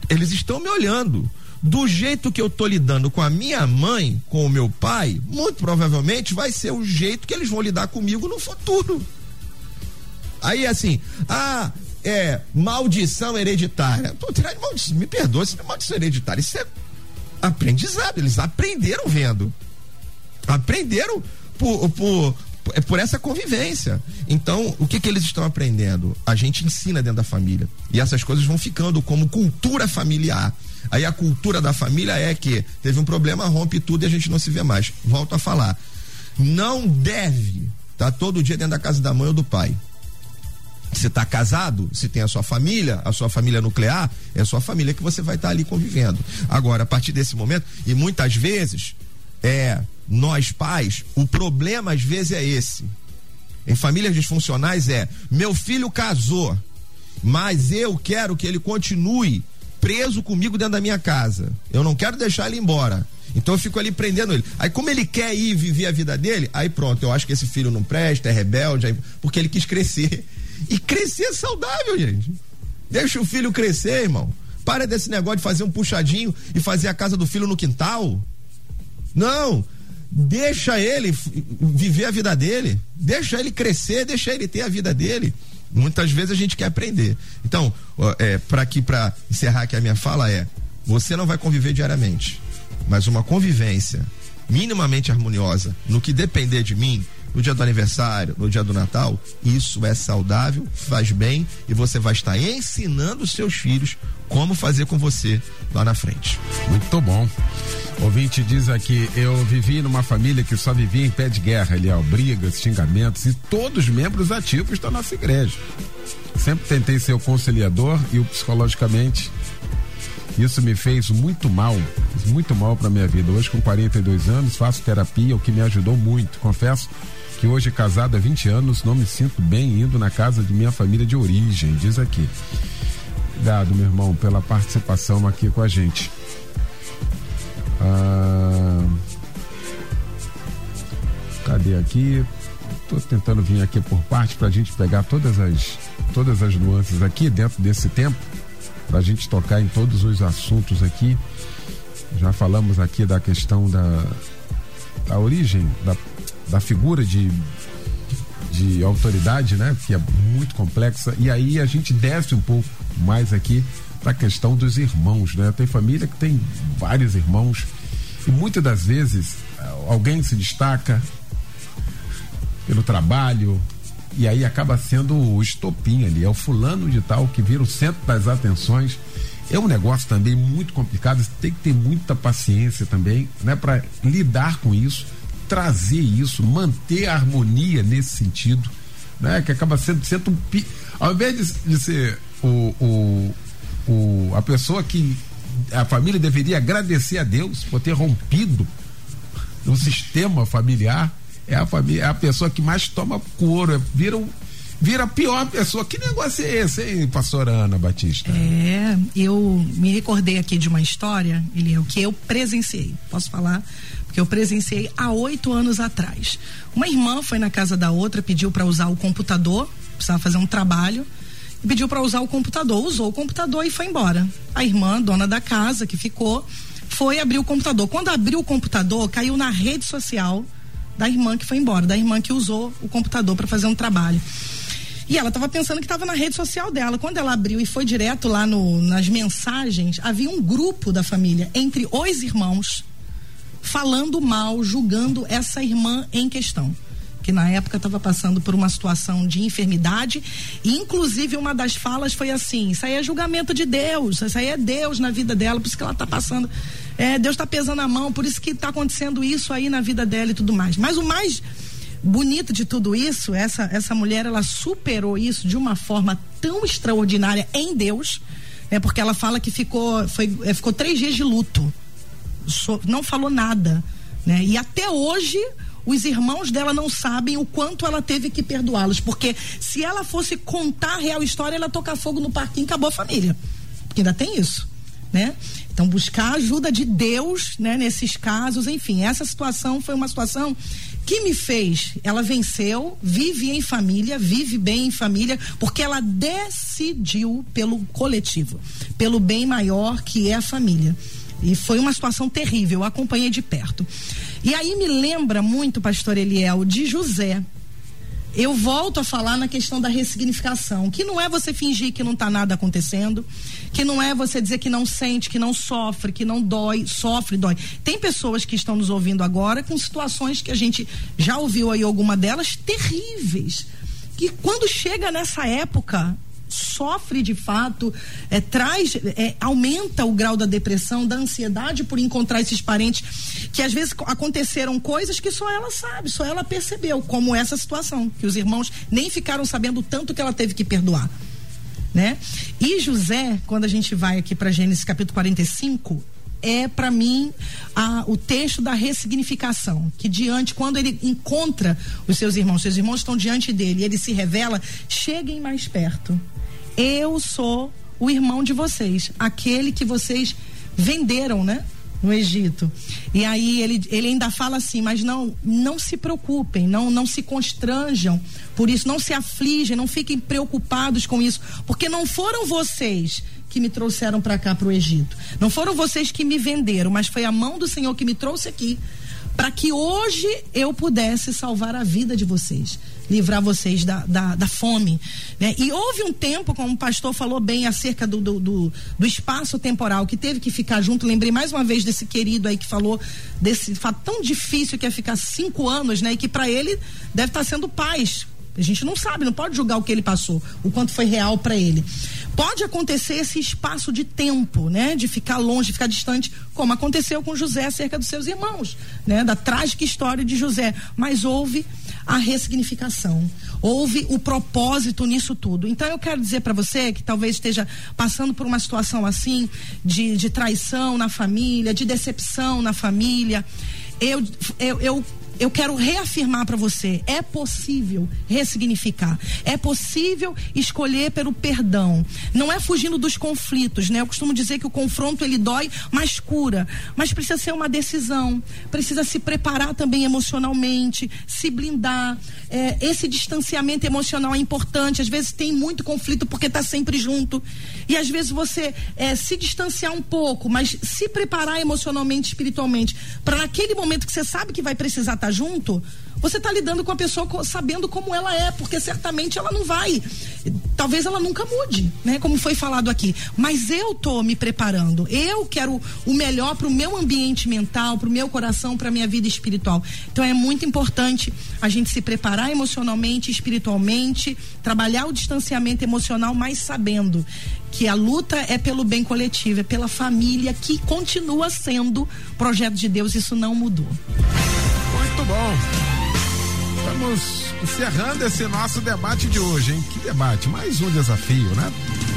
Eles estão me olhando do jeito que eu tô lidando com a minha mãe, com o meu pai, muito provavelmente vai ser o jeito que eles vão lidar comigo no futuro. Aí assim, ah, é maldição hereditária. Tirando maldição, me perdoa, isso não é maldição hereditária, isso é aprendizado, eles aprenderam vendo. Aprenderam por, por, é por essa convivência. Então, o que que eles estão aprendendo? A gente ensina dentro da família. E essas coisas vão ficando como cultura familiar. Aí a cultura da família é que teve um problema, rompe tudo e a gente não se vê mais. Volto a falar. Não deve estar tá todo dia dentro da casa da mãe ou do pai. Se está casado, se tem a sua família, a sua família nuclear, é a sua família que você vai estar tá ali convivendo. Agora, a partir desse momento, e muitas vezes, é nós pais, o problema às vezes é esse. Em famílias disfuncionais é: meu filho casou, mas eu quero que ele continue preso comigo dentro da minha casa. Eu não quero deixar ele embora. Então eu fico ali prendendo ele. Aí, como ele quer ir viver a vida dele, aí pronto, eu acho que esse filho não presta, é rebelde, aí, porque ele quis crescer. E crescer é saudável, gente. Deixa o filho crescer, irmão. Para desse negócio de fazer um puxadinho e fazer a casa do filho no quintal. Não. Deixa ele viver a vida dele. Deixa ele crescer, deixa ele ter a vida dele. Muitas vezes a gente quer aprender. Então, é, para aqui, para encerrar aqui a minha fala é: você não vai conviver diariamente, mas uma convivência minimamente harmoniosa, no que depender de mim, no dia do aniversário, no dia do Natal, isso é saudável, faz bem e você vai estar ensinando os seus filhos como fazer com você lá na frente. Muito bom. Ouvinte diz aqui: eu vivi numa família que só vivia em pé de guerra, ali, ó, brigas, xingamentos e todos os membros ativos da nossa igreja. Sempre tentei ser o conciliador e o psicologicamente Isso me fez muito mal, muito mal para minha vida. Hoje, com 42 anos, faço terapia, o que me ajudou muito. Confesso que hoje, casado há 20 anos, não me sinto bem indo na casa de minha família de origem, diz aqui. Obrigado, meu irmão, pela participação aqui com a gente. Ah, cadê aqui? Estou tentando vir aqui por parte para a gente pegar todas as, todas as nuances aqui dentro desse tempo, para a gente tocar em todos os assuntos aqui. Já falamos aqui da questão da, da origem, da, da figura de, de autoridade, né? Que é muito complexa. E aí a gente desce um pouco mais aqui para a questão dos irmãos, né? Tem família que tem vários irmãos e muitas das vezes alguém se destaca pelo trabalho e aí acaba sendo o estopim ali, é o fulano de tal que vira o centro das atenções. É um negócio também muito complicado, tem que ter muita paciência também, né, para lidar com isso, trazer isso, manter a harmonia nesse sentido, né, que acaba sendo, sendo um ao invés de, de ser o, o, o, a pessoa que a família deveria agradecer a Deus por ter rompido o sistema familiar. É a família, é a pessoa que mais toma couro, é, vira um, vira a pior pessoa. Que negócio é esse, hein, pastora Ana Batista? É, eu me recordei aqui de uma história, ele é o que eu presenciei. Posso falar? Porque eu presenciei há oito anos atrás. Uma irmã foi na casa da outra, pediu para usar o computador, precisava fazer um trabalho e pediu para usar o computador. Usou o computador e foi embora. A irmã, dona da casa, que ficou, foi abrir o computador. Quando abriu o computador, caiu na rede social da irmã que foi embora, da irmã que usou o computador para fazer um trabalho. E ela estava pensando que estava na rede social dela. Quando ela abriu e foi direto lá no, nas mensagens, havia um grupo da família entre os irmãos falando mal, julgando essa irmã em questão que na época estava passando por uma situação de enfermidade, e inclusive uma das falas foi assim: isso aí é julgamento de Deus, isso aí é Deus na vida dela, por isso que ela está passando. É, Deus está pesando a mão, por isso que está acontecendo isso aí na vida dela e tudo mais. Mas o mais bonito de tudo isso, essa, essa mulher, ela superou isso de uma forma tão extraordinária em Deus, é porque ela fala que ficou, foi, é, ficou três dias de luto, so, não falou nada, né? E até hoje os irmãos dela não sabem o quanto ela teve que perdoá-los, porque se ela fosse contar a real história, ela tocar fogo no parquinho, acabou a família. Porque ainda tem isso, né? Então buscar a ajuda de Deus, né, nesses casos, enfim, essa situação foi uma situação que me fez, ela venceu, vive em família, vive bem em família, porque ela decidiu pelo coletivo, pelo bem maior que é a família. E foi uma situação terrível, eu acompanhei de perto. E aí me lembra muito, pastor Eliel, de José. Eu volto a falar na questão da ressignificação, que não é você fingir que não está nada acontecendo, que não é você dizer que não sente, que não sofre, que não dói, sofre, dói. Tem pessoas que estão nos ouvindo agora com situações que a gente já ouviu aí alguma delas terríveis. Que quando chega nessa época, sofre de fato, é, traz, é, aumenta o grau da depressão, da ansiedade por encontrar esses parentes que às vezes aconteceram coisas que só ela sabe, só ela percebeu, como essa situação, que os irmãos nem ficaram sabendo tanto que ela teve que perdoar. Né? E José, quando a gente vai aqui para Gênesis capítulo 45, é para mim a, o texto da ressignificação, que diante quando ele encontra os seus irmãos, seus irmãos estão diante dele, e ele se revela, cheguem mais perto. Eu sou o irmão de vocês, aquele que vocês venderam, né? No Egito. E aí ele, ele ainda fala assim, mas não, não se preocupem, não, não se constranjam por isso, não se afligem, não fiquem preocupados com isso, porque não foram vocês que me trouxeram para cá para o Egito. Não foram vocês que me venderam, mas foi a mão do Senhor que me trouxe aqui para que hoje eu pudesse salvar a vida de vocês, livrar vocês da, da, da fome. Né? E houve um tempo, como o pastor falou bem acerca do, do, do, do, espaço temporal, que teve que ficar junto. Lembrei mais uma vez desse querido aí que falou desse fato tão difícil que é ficar cinco anos, né? E que para ele deve estar sendo paz a gente não sabe, não pode julgar o que ele passou, o quanto foi real para ele. Pode acontecer esse espaço de tempo, né, de ficar longe, ficar distante, como aconteceu com José acerca dos seus irmãos, né, da trágica história de José. Mas houve a ressignificação. Houve o propósito nisso tudo. Então eu quero dizer para você que talvez esteja passando por uma situação assim de, de traição na família, de decepção na família. Eu, eu, eu eu quero reafirmar para você: é possível ressignificar, é possível escolher pelo perdão. Não é fugindo dos conflitos, né? Eu costumo dizer que o confronto ele dói, mas cura. Mas precisa ser uma decisão, precisa se preparar também emocionalmente, se blindar. É, esse distanciamento emocional é importante. Às vezes tem muito conflito porque está sempre junto. E às vezes você é, se distanciar um pouco, mas se preparar emocionalmente, espiritualmente, para naquele momento que você sabe que vai precisar estar tá junto, você está lidando com a pessoa sabendo como ela é, porque certamente ela não vai. Talvez ela nunca mude, né? Como foi falado aqui. Mas eu tô me preparando. Eu quero o melhor para o meu ambiente mental, para o meu coração, para minha vida espiritual. Então é muito importante a gente se preparar emocionalmente, espiritualmente, trabalhar o distanciamento emocional, mas sabendo que a luta é pelo bem coletivo, é pela família que continua sendo projeto de Deus. Isso não mudou. Bom. Estamos encerrando esse nosso debate de hoje, hein? Que debate? Mais um desafio, né?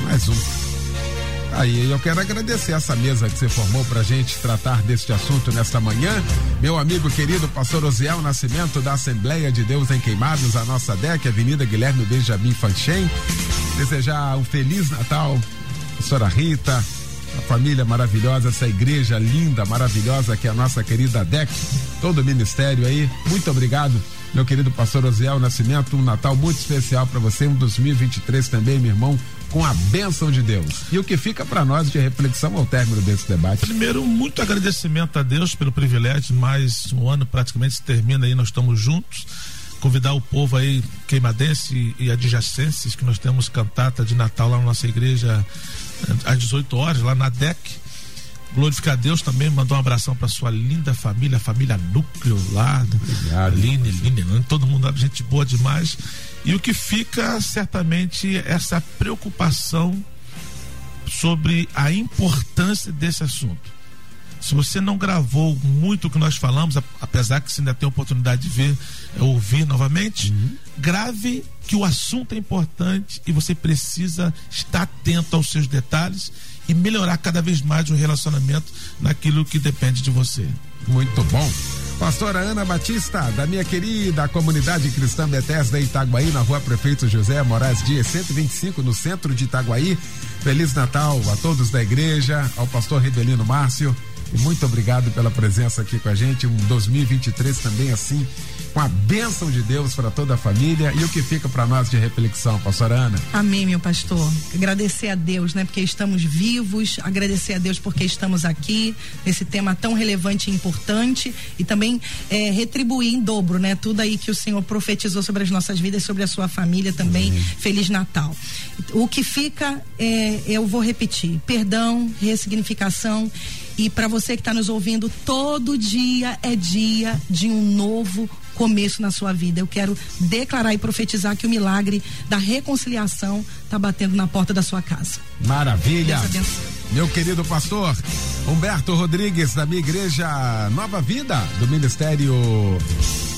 Mais um. Aí eu quero agradecer essa mesa que você formou para gente tratar deste assunto nesta manhã. Meu amigo querido pastor Osiel Nascimento da Assembleia de Deus em Queimados, a nossa DEC, Avenida Guilherme Benjamin Fanchen. Desejar um feliz Natal, pastora Rita, a família maravilhosa, essa igreja linda, maravilhosa que é a nossa querida DEC, todo o ministério aí. Muito obrigado, meu querido pastor Osiel Nascimento. Um Natal muito especial para você, um 2023 também, meu irmão, com a bênção de Deus. E o que fica para nós de reflexão ao término desse debate? Primeiro, muito agradecimento a Deus pelo privilégio, mais um ano praticamente se termina aí, nós estamos juntos convidar o povo aí queimadense e adjacências que nós temos cantata de Natal lá na nossa igreja às 18 horas, lá na DEC. Glorificar a Deus também, mandar um abração para sua linda família, família Núcleo lá. Obrigado. Line, Line, todo mundo, gente boa demais. E o que fica certamente essa preocupação sobre a importância desse assunto. Se você não gravou muito o que nós falamos, apesar que você ainda tem a oportunidade de ver, ouvir novamente, uhum. grave que o assunto é importante e você precisa estar atento aos seus detalhes e melhorar cada vez mais o relacionamento naquilo que depende de você. Muito bom. Pastora Ana Batista, da minha querida comunidade cristã Bethesda Itaguaí, na rua Prefeito José Moraes Dias 125, no centro de Itaguaí. Feliz Natal a todos da igreja, ao pastor Rebelino Márcio, muito obrigado pela presença aqui com a gente. Um 2023 também assim, com a bênção de Deus para toda a família. E o que fica para nós de reflexão, pastora Ana? Amém, meu pastor. Agradecer a Deus, né? Porque estamos vivos, agradecer a Deus porque estamos aqui nesse tema tão relevante e importante. E também é, retribuir em dobro, né? Tudo aí que o Senhor profetizou sobre as nossas vidas, sobre a sua família também. Amém. Feliz Natal. O que fica, é, eu vou repetir: perdão, ressignificação e para você que está nos ouvindo, todo dia é dia de um novo começo na sua vida. Eu quero declarar e profetizar que o milagre da reconciliação está batendo na porta da sua casa. Maravilha. Meu querido pastor Humberto Rodrigues, da minha igreja Nova Vida, do Ministério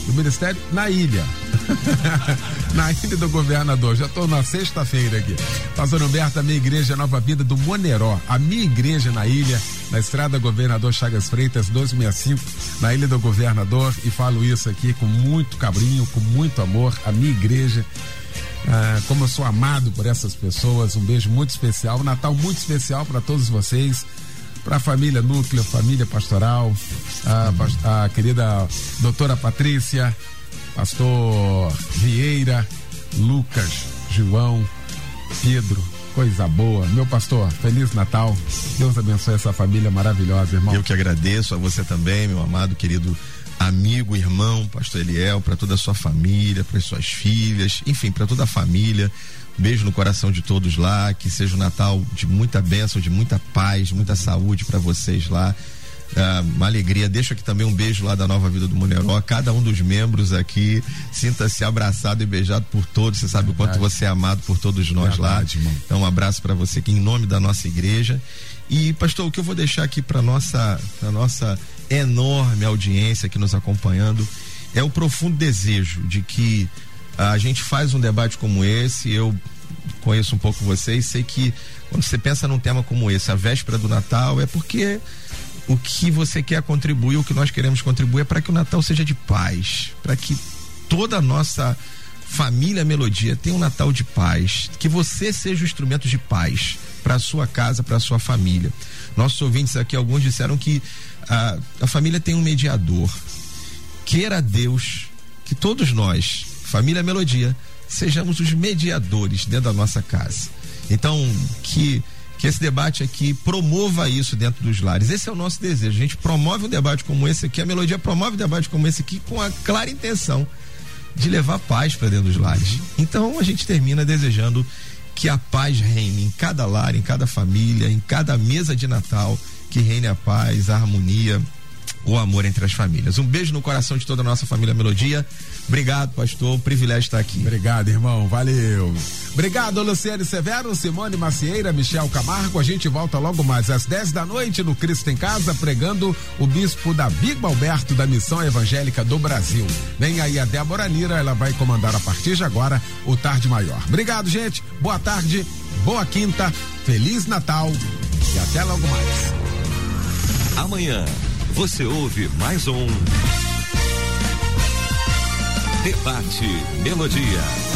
do Ministério na ilha. na ilha do governador. Já estou na sexta-feira aqui. Pastor Humberto, a minha igreja Nova Vida do Moneró. A minha igreja na ilha, na estrada Governador Chagas Freitas, 265, na ilha do governador. E falo isso aqui com muito carinho, com muito amor. A minha igreja. Ah, como eu sou amado por essas pessoas, um beijo muito especial, um Natal muito especial para todos vocês para a família Núcleo, família pastoral, a, a querida doutora Patrícia, pastor Vieira, Lucas, João, Pedro, coisa boa. Meu pastor, Feliz Natal. Deus abençoe essa família maravilhosa, irmão. Eu que agradeço a você também, meu amado, querido amigo, irmão, pastor Eliel, para toda a sua família, para suas filhas, enfim, para toda a família. Beijo no coração de todos lá, que seja um Natal de muita bênção, de muita paz, muita saúde para vocês lá. Uh, uma alegria. Deixo aqui também um beijo lá da Nova Vida do Muneró. Cada um dos membros aqui sinta-se abraçado e beijado por todos. Você sabe Verdade. o quanto você é amado por todos nós Verdade, lá. Irmão. Então, um abraço para você aqui em nome da nossa igreja. E, pastor, o que eu vou deixar aqui para nossa, pra nossa enorme audiência aqui nos acompanhando é o profundo desejo de que a gente faz um debate como esse, eu conheço um pouco vocês, sei que quando você pensa num tema como esse, a véspera do Natal, é porque o que você quer contribuir, o que nós queremos contribuir é para que o Natal seja de paz, para que toda a nossa família Melodia tenha um Natal de paz, que você seja o instrumento de paz para sua casa, para sua família. Nossos ouvintes aqui, alguns disseram que a, a família tem um mediador. Queira Deus que todos nós, família Melodia, sejamos os mediadores dentro da nossa casa. Então, que que esse debate aqui promova isso dentro dos lares. Esse é o nosso desejo. A gente promove um debate como esse aqui, a Melodia promove um debate como esse aqui com a clara intenção de levar paz para dentro dos lares. Então, a gente termina desejando que a paz reine em cada lar, em cada família, em cada mesa de Natal, que reine a paz, a harmonia, o amor entre as famílias. Um beijo no coração de toda a nossa família Melodia. Obrigado, pastor. Um privilégio estar aqui. Obrigado, irmão. Valeu. Obrigado, Luciane Severo, Simone Macieira, Michel Camargo. A gente volta logo mais às 10 da noite no Cristo em Casa, pregando o bispo Davi Alberto da Missão Evangélica do Brasil. Vem aí a Débora Lira, ela vai comandar a partir de agora o Tarde Maior. Obrigado, gente. Boa tarde, boa quinta, Feliz Natal e até logo mais. Amanhã você ouve mais um Debate Melodia.